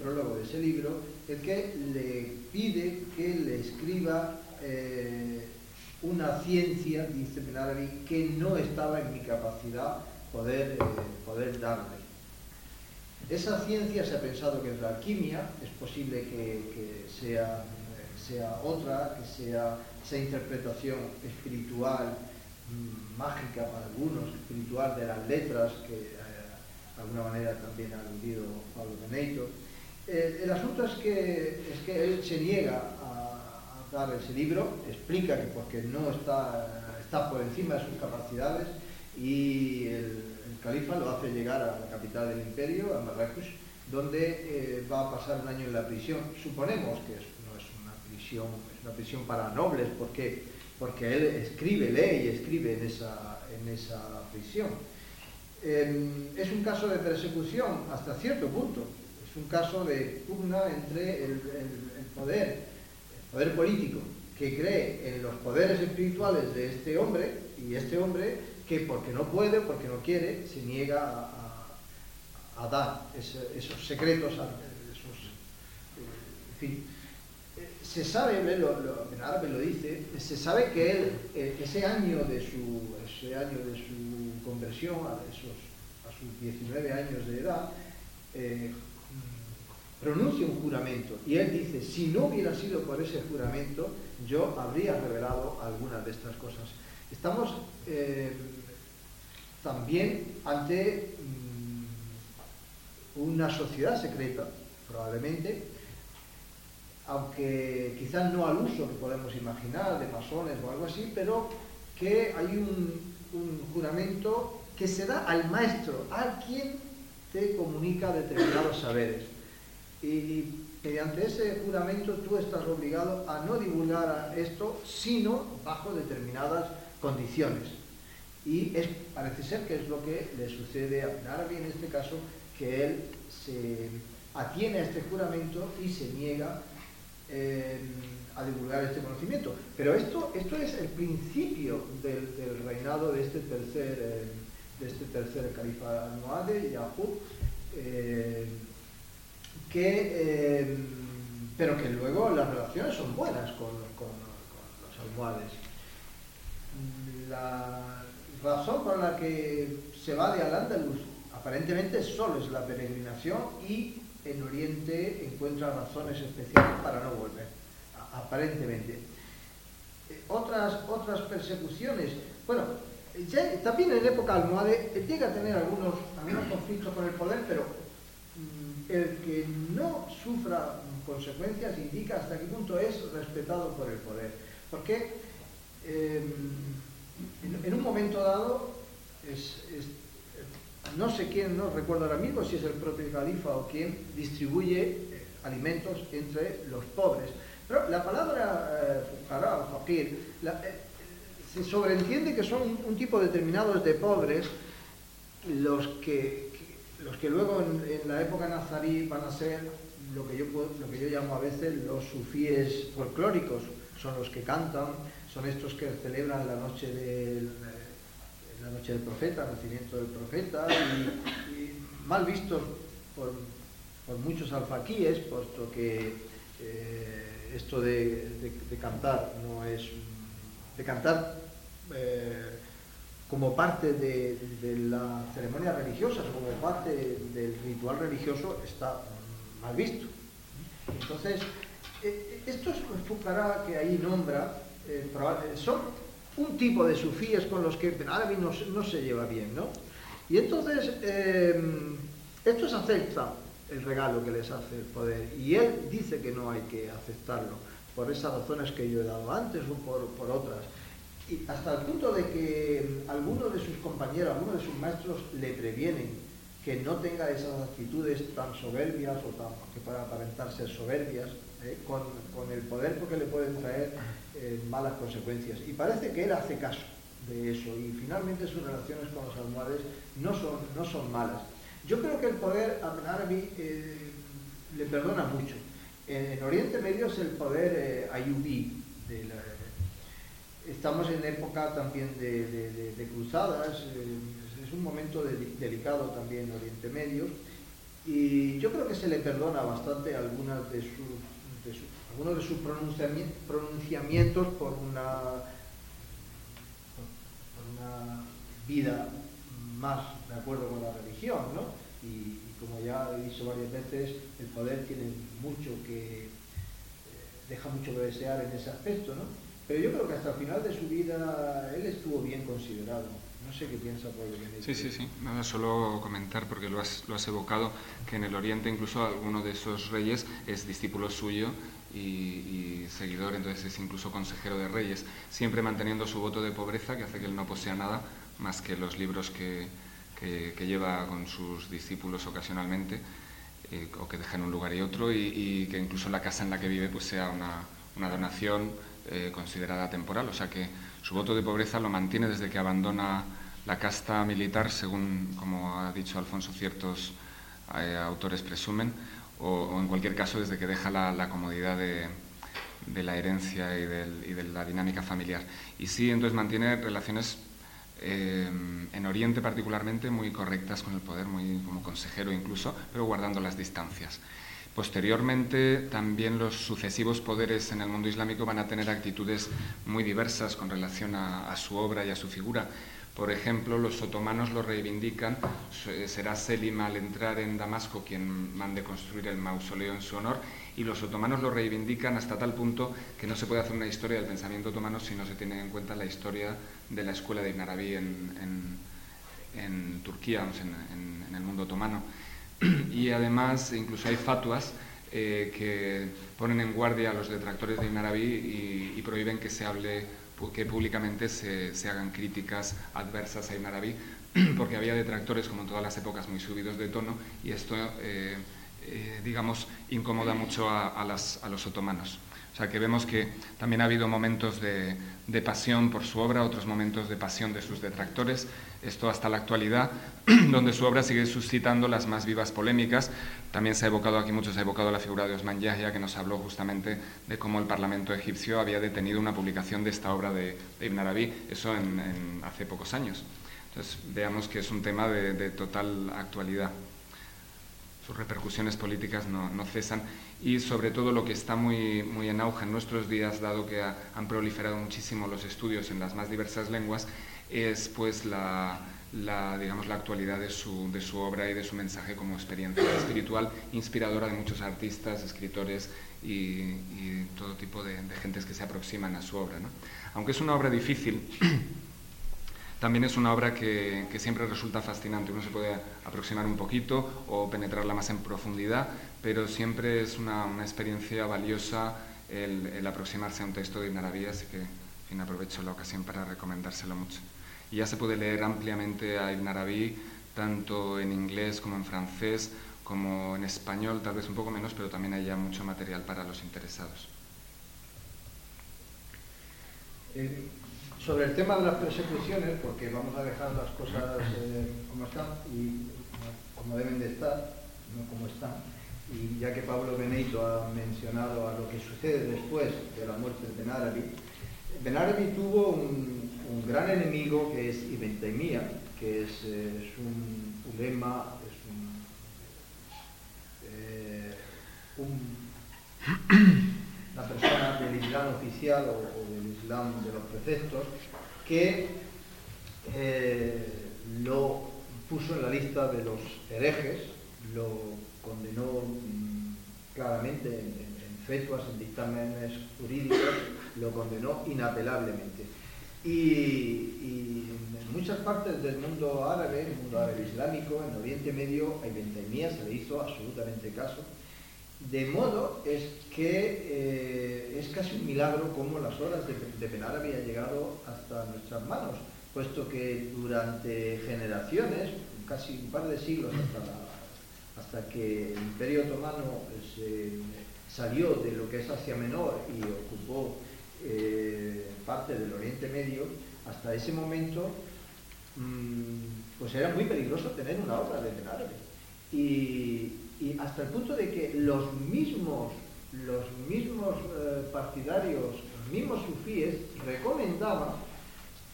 Speaker 3: prólogo de ese libro, el que le pide que le escriba eh, una ciencia, dice Ben que no estaba en mi capacidad poder, eh, poder darle. Esa ciencia se ha pensado que es la alquimia, es posible que, sea, sea, otra, que sea esa interpretación espiritual, mm, mágica para algunos, espiritual de las letras, que eh, de alguna manera también ha aludido Pablo Beneito. Eh, el asunto es que, es que él se niega a, a, dar ese libro, explica que porque no está, está por encima de sus capacidades y el, el califa lo hace llegar a la capital del imperio, a Marrakech, donde eh, va a pasar un año en la prisión. Suponemos que es, no es una prisión, es una prisión para nobles, porque, porque él escribe, lee y escribe en esa, en esa prisión. Em, es un caso de persecución hasta cierto punto, es un caso de pugna entre el, poder, el poder político, que cree en los poderes espirituales de este hombre, y este hombre que porque no puede, porque no quiere, se niega a, dar esos secretos, esos, en fin. Se sabe, lo, en árabe lo dice, se sabe que él, eh, ese año de su, ese año de su conversión, a, esos, a sus 19 años de edad, eh, pronuncia un juramento y él dice, si no hubiera sido por ese juramento, yo habría revelado algunas de estas cosas. Estamos eh, también ante mm, una sociedad secreta, probablemente, aunque quizás no al uso que podemos imaginar de masones o algo así, pero que hay un, juramento que se da al maestro, a quien te comunica determinados saberes. Y mediante ese juramento tú estás obligado a no divulgar esto, sino bajo determinadas condiciones. Y es, parece ser que es lo que le sucede a Narabi en este caso, que él se atiene a este juramento y se niega eh, a divulgar este conocimiento. Pero esto, esto es el principio del, reinado de este tercer, eh, de este tercer califa almohade, Yahud, eh, que pero que luego las relaciones son buenas con, con, los almohades. La razón por la que se va de Al-Ándalus aparentemente solo es la peregrinación y en Oriente encuentra razones especiales para no volver, aparentemente. Eh, otras, otras persecuciones, bueno, también en época almohade llega a tener algunos, algunos conflictos con el poder, pero mm, el que no sufra consecuencias indica hasta qué punto es respetado por el poder. Porque em, en, un momento dado no sé quién, no recuerdo ahora mismo si es el propio califa o quién distribuye eh, alimentos entre los pobres. Pero la palabra eh, o eh, se sobreentiende que son un, tipo determinado de pobres los que, los que luego en, la época nazarí van a ser lo que, yo, lo que yo llamo a veces los sufíes folclóricos, son los que cantan, son estos que celebran la noche del la noche del profeta, el nacimiento del profeta, y, mal vistos por, muchos alfaquíes, puesto que eh, esto de, cantar no es de cantar eh, como parte de, la ceremonia religiosa, como parte del ritual religioso, está mal visto. Entonces, eh, estos Fucará que ahí nombra, son un tipo de sufíes con los que árabe no, no se lleva bien, ¿no? Y entonces, em, estos aceptan el regalo que les hace el poder y él dice que no hay que aceptarlo por esas razones que yo he dado antes o por, por otras. Y hasta el punto de que algunos de sus compañeros, algunos de sus maestros le previenen que no tenga esas actitudes tan soberbias o tan, que puedan aparentarse soberbias eh, con, con, el poder porque le pueden traer eh, malas consecuencias. Y parece que él hace caso de eso y finalmente sus relaciones con los almohades no son, no son malas. Yo creo que el poder árabe eh, le perdona mucho. En, Oriente Medio es el poder eh, ayubí. estamos en época también de, cruzadas, es un momento delicado también en Oriente Medio y yo creo que se le perdona bastante algunas de sus uno de sus pronunciamientos por una, una vida más de acuerdo con la religión, ¿no? Y, como ya he dicho varias veces, el poder tiene mucho que, eh, deja mucho que desear en ese aspecto, ¿no? Pero yo creo que hasta el final de su vida él estuvo bien considerado. No sé qué piensa por
Speaker 4: Sí, sí, sí. Nada, solo comentar, porque lo has, lo has evocado, que en el Oriente incluso alguno de esos reyes es discípulo suyo y, seguidor, entonces es incluso consejero de reyes, siempre manteniendo su voto de pobreza, que hace que él no posea nada más que los libros que, que, lleva con sus discípulos ocasionalmente, eh, o que deja en un lugar y otro, y, que incluso la casa en la que vive pues sea una, una donación eh, considerada temporal, o sea que su voto de pobreza lo mantiene desde que abandona la casta militar, según, como ha dicho Alfonso, ciertos eh, autores presumen, o, en cualquier caso desde que deja la, comodidad de, la herencia y, de la dinámica familiar. Y sí, entonces mantiene relaciones eh, en Oriente particularmente muy correctas con el poder, muy como consejero incluso, pero guardando las distancias. Posteriormente, también los sucesivos poderes en el mundo islámico van a tener actitudes muy diversas con relación a su obra y a su figura. Por ejemplo, los otomanos lo reivindican, será Selim al entrar en Damasco quien mande construir el mausoleo en su honor, y los otomanos lo reivindican hasta tal punto que no se puede hacer una historia del pensamiento otomano si no se tiene en cuenta la historia de la escuela de Ibn Arabi en, Turquía, en, el mundo otomano. Y además, incluso hay fatuas eh, que ponen en guardia a los detractores de Ibn Arabi y prohíben que se hable que públicamente se, hagan críticas adversas a Ibn Arabi, porque había detractores, como en todas las épocas, muy subidos de tono, y esto, eh, eh, digamos, incomoda mucho a, los otomanos. O sea que vemos que también ha habido momentos de, pasión por su obra, otros momentos de pasión de sus detractores, esto hasta la actualidad, donde su obra sigue suscitando las más vivas polémicas. También se ha evocado aquí, mucho se ha evocado la figura de Osman Yahya, que nos habló justamente de cómo el Parlamento egipcio había detenido una publicación de esta obra de, Ibn Arabi, eso hace pocos años. Entonces veamos que es un tema de, total actualidad. Sus repercusiones políticas no, no, cesan y sobre todo lo que está muy, muy en auge en nuestros días, dado que han proliferado muchísimo los estudios en las más diversas lenguas, es pues la, digamos, la actualidad de su, de su obra y de su mensaje como experiencia espiritual inspiradora de muchos artistas, escritores y, y todo tipo de, de, gentes que se aproximan a su obra. ¿no? Aunque es una obra difícil, también es una obra que, siempre resulta fascinante. Uno se puede aproximar un poquito o penetrarla más en profundidad, pero siempre es una, experiencia valiosa el, aproximarse a un texto de Ibn Arabi, así que aprovecho la ocasión para recomendárselo mucho. Y ya se puede leer ampliamente a Ibn Arabi, tanto en inglés como en francés, como en español, tal vez un poco menos, pero también hay ya mucho material para los interesados.
Speaker 3: Eh, sobre el tema de las persecuciones, porque vamos a dejar las cosas eh, como están y como deben de estar, no como están, y ya que Pablo Benito ha mencionado a lo que sucede después de la muerte de Ben Arabi, Ben Arabi tuvo un, gran enemigo que es Ibn que es, eh, es un ulema, es eh, un, una persona del Islam oficial o, De los preceptos, que eh, lo puso en la lista de los herejes, lo condenó mmm, claramente en, en, en fetuas, en dictámenes jurídicos, lo condenó inapelablemente. Y, en muchas partes del mundo árabe, el mundo árabe islámico, en Oriente Medio, a Ibn se le hizo absolutamente caso. De modo es que eh, es casi un milagro cómo las horas de, Arabi han llegado hasta nuestras manos, puesto que durante generaciones, casi un par de siglos hasta, hasta que el Imperio Otomano se salió de lo que es Asia Menor y ocupó eh, parte del Oriente Medio, hasta ese momento, mmm, pues era muy peligroso tener una obra de Árabe. Y, y, hasta el punto de que los mismos, los mismos eh, partidarios, los mismos sufíes, recomendaban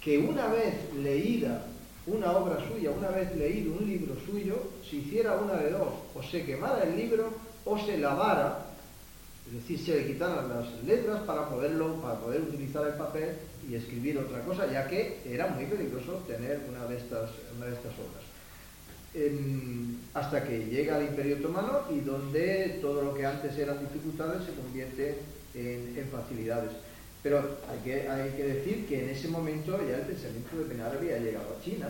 Speaker 3: que una vez leída una obra suya, una vez leído un libro suyo, se hiciera una de dos, o se quemara el libro o se lavara es decir, se le quitaran las letras para poderlo, para poder utilizar el papel y escribir otra cosa, ya que era muy peligroso tener una de estas, una de estas obras. Hasta que llega el Imperio Otomano y donde todo lo que antes eran dificultades se convierte en, facilidades. Pero hay que, hay que decir que en ese momento ya el pensamiento de Ben Arabi ha llegado a China,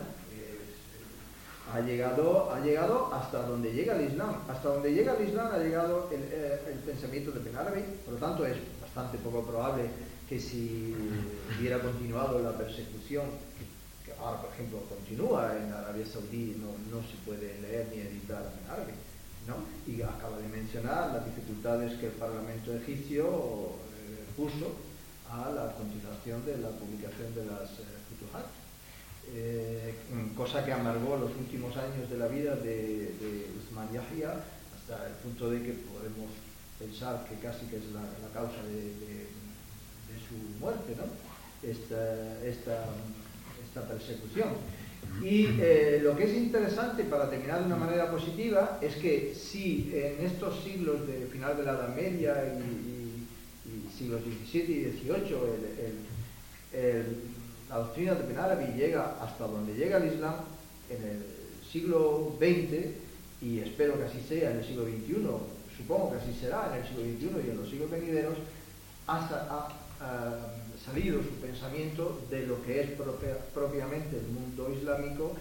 Speaker 3: ha llegado, ha llegado hasta donde llega el Islam. Hasta donde llega el Islam ha llegado el, eh, el pensamiento de Ben Arabi, por lo tanto es bastante poco probable que si hubiera continuado la persecución, ahora por ejemplo continúa en Arabia Saudí, no, no se puede leer ni editar Ben Arabi. ¿no? Y acaba de mencionar las dificultades que el Parlamento egipcio eh, puso a la continuación de la publicación de las eh, Futuhat eh, cosa que amargó los últimos años de la vida de, de Usman Yahya hasta el punto de que podemos pensar que casi que es la, causa de, de, de, su muerte, ¿no? esta, esta, esta persecución. Y eh, lo que es interesante para terminar de una manera positiva es que si en estos siglos de final de la Edad Media y, siglos XVII y XVIII la doctrina de Ben llega hasta donde llega el Islam en el siglo XX y espero que así sea en el siglo XXI, supongo que así será en el siglo XXI y en los siglos venideros, hasta ha, ha salido su pensamiento de lo que es propia, propiamente el mundo islámico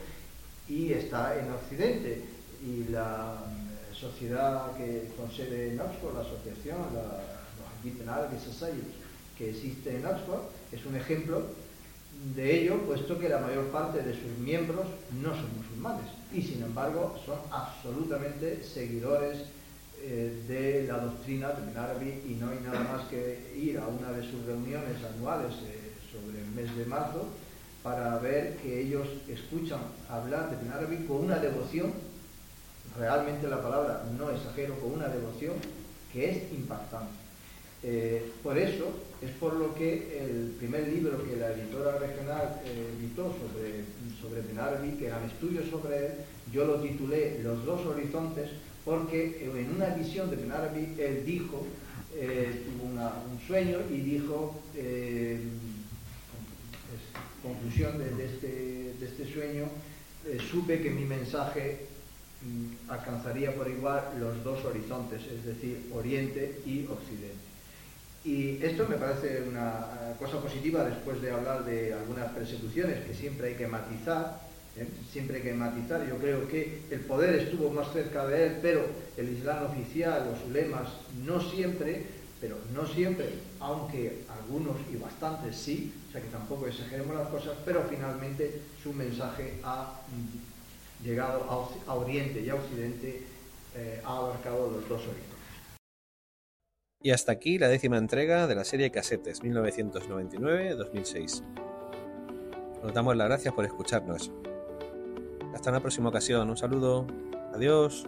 Speaker 3: y está en Occidente. Y la eh, sociedad que con sede en Oxford, la asociación, la Mojahid Arabic Society, que existe en Oxford, es un ejemplo de ello, puesto que la mayor parte de sus miembros no son musulmanes y sin embargo son absolutamente seguidores eh, de la doctrina de Arabi y no hay nada más que ir a una de sus reuniones anuales eh, sobre el mes de marzo para ver que ellos escuchan hablar de Ben Arabi con una devoción, realmente la palabra no exagero, con una devoción que es impactante. Eh, por eso es por lo que el primer libro que la editora regional editó sobre, sobre Ben Arabi, que eran estudios sobre él, yo lo titulé Los dos horizontes, porque en una visión de Ben Arabi él dijo, eh, tuvo un sueño y dijo, eh, conclusión de, este, este, sueño, eh, supe que mi mensaje mm, alcanzaría por igual los dos horizontes, es decir, Oriente y Occidente. Y esto me parece una cosa positiva después de hablar de algunas persecuciones que siempre hay que matizar, ¿eh? Siempre hay que matizar. Yo creo que el poder estuvo más cerca de él, pero el Islam oficial, los ulemas, no siempre, pero no siempre, aunque algunos y bastantes sí, o sea que tampoco exageremos las cosas, pero finalmente su mensaje ha mm, llegado a, Oriente y a Occidente, eh, ha abarcado los dos horizontes.
Speaker 1: Y hasta aquí la décima entrega de la serie Casetes 1999-2006. Nos damos las gracias por escucharnos. Hasta una próxima ocasión. Un saludo. Adiós.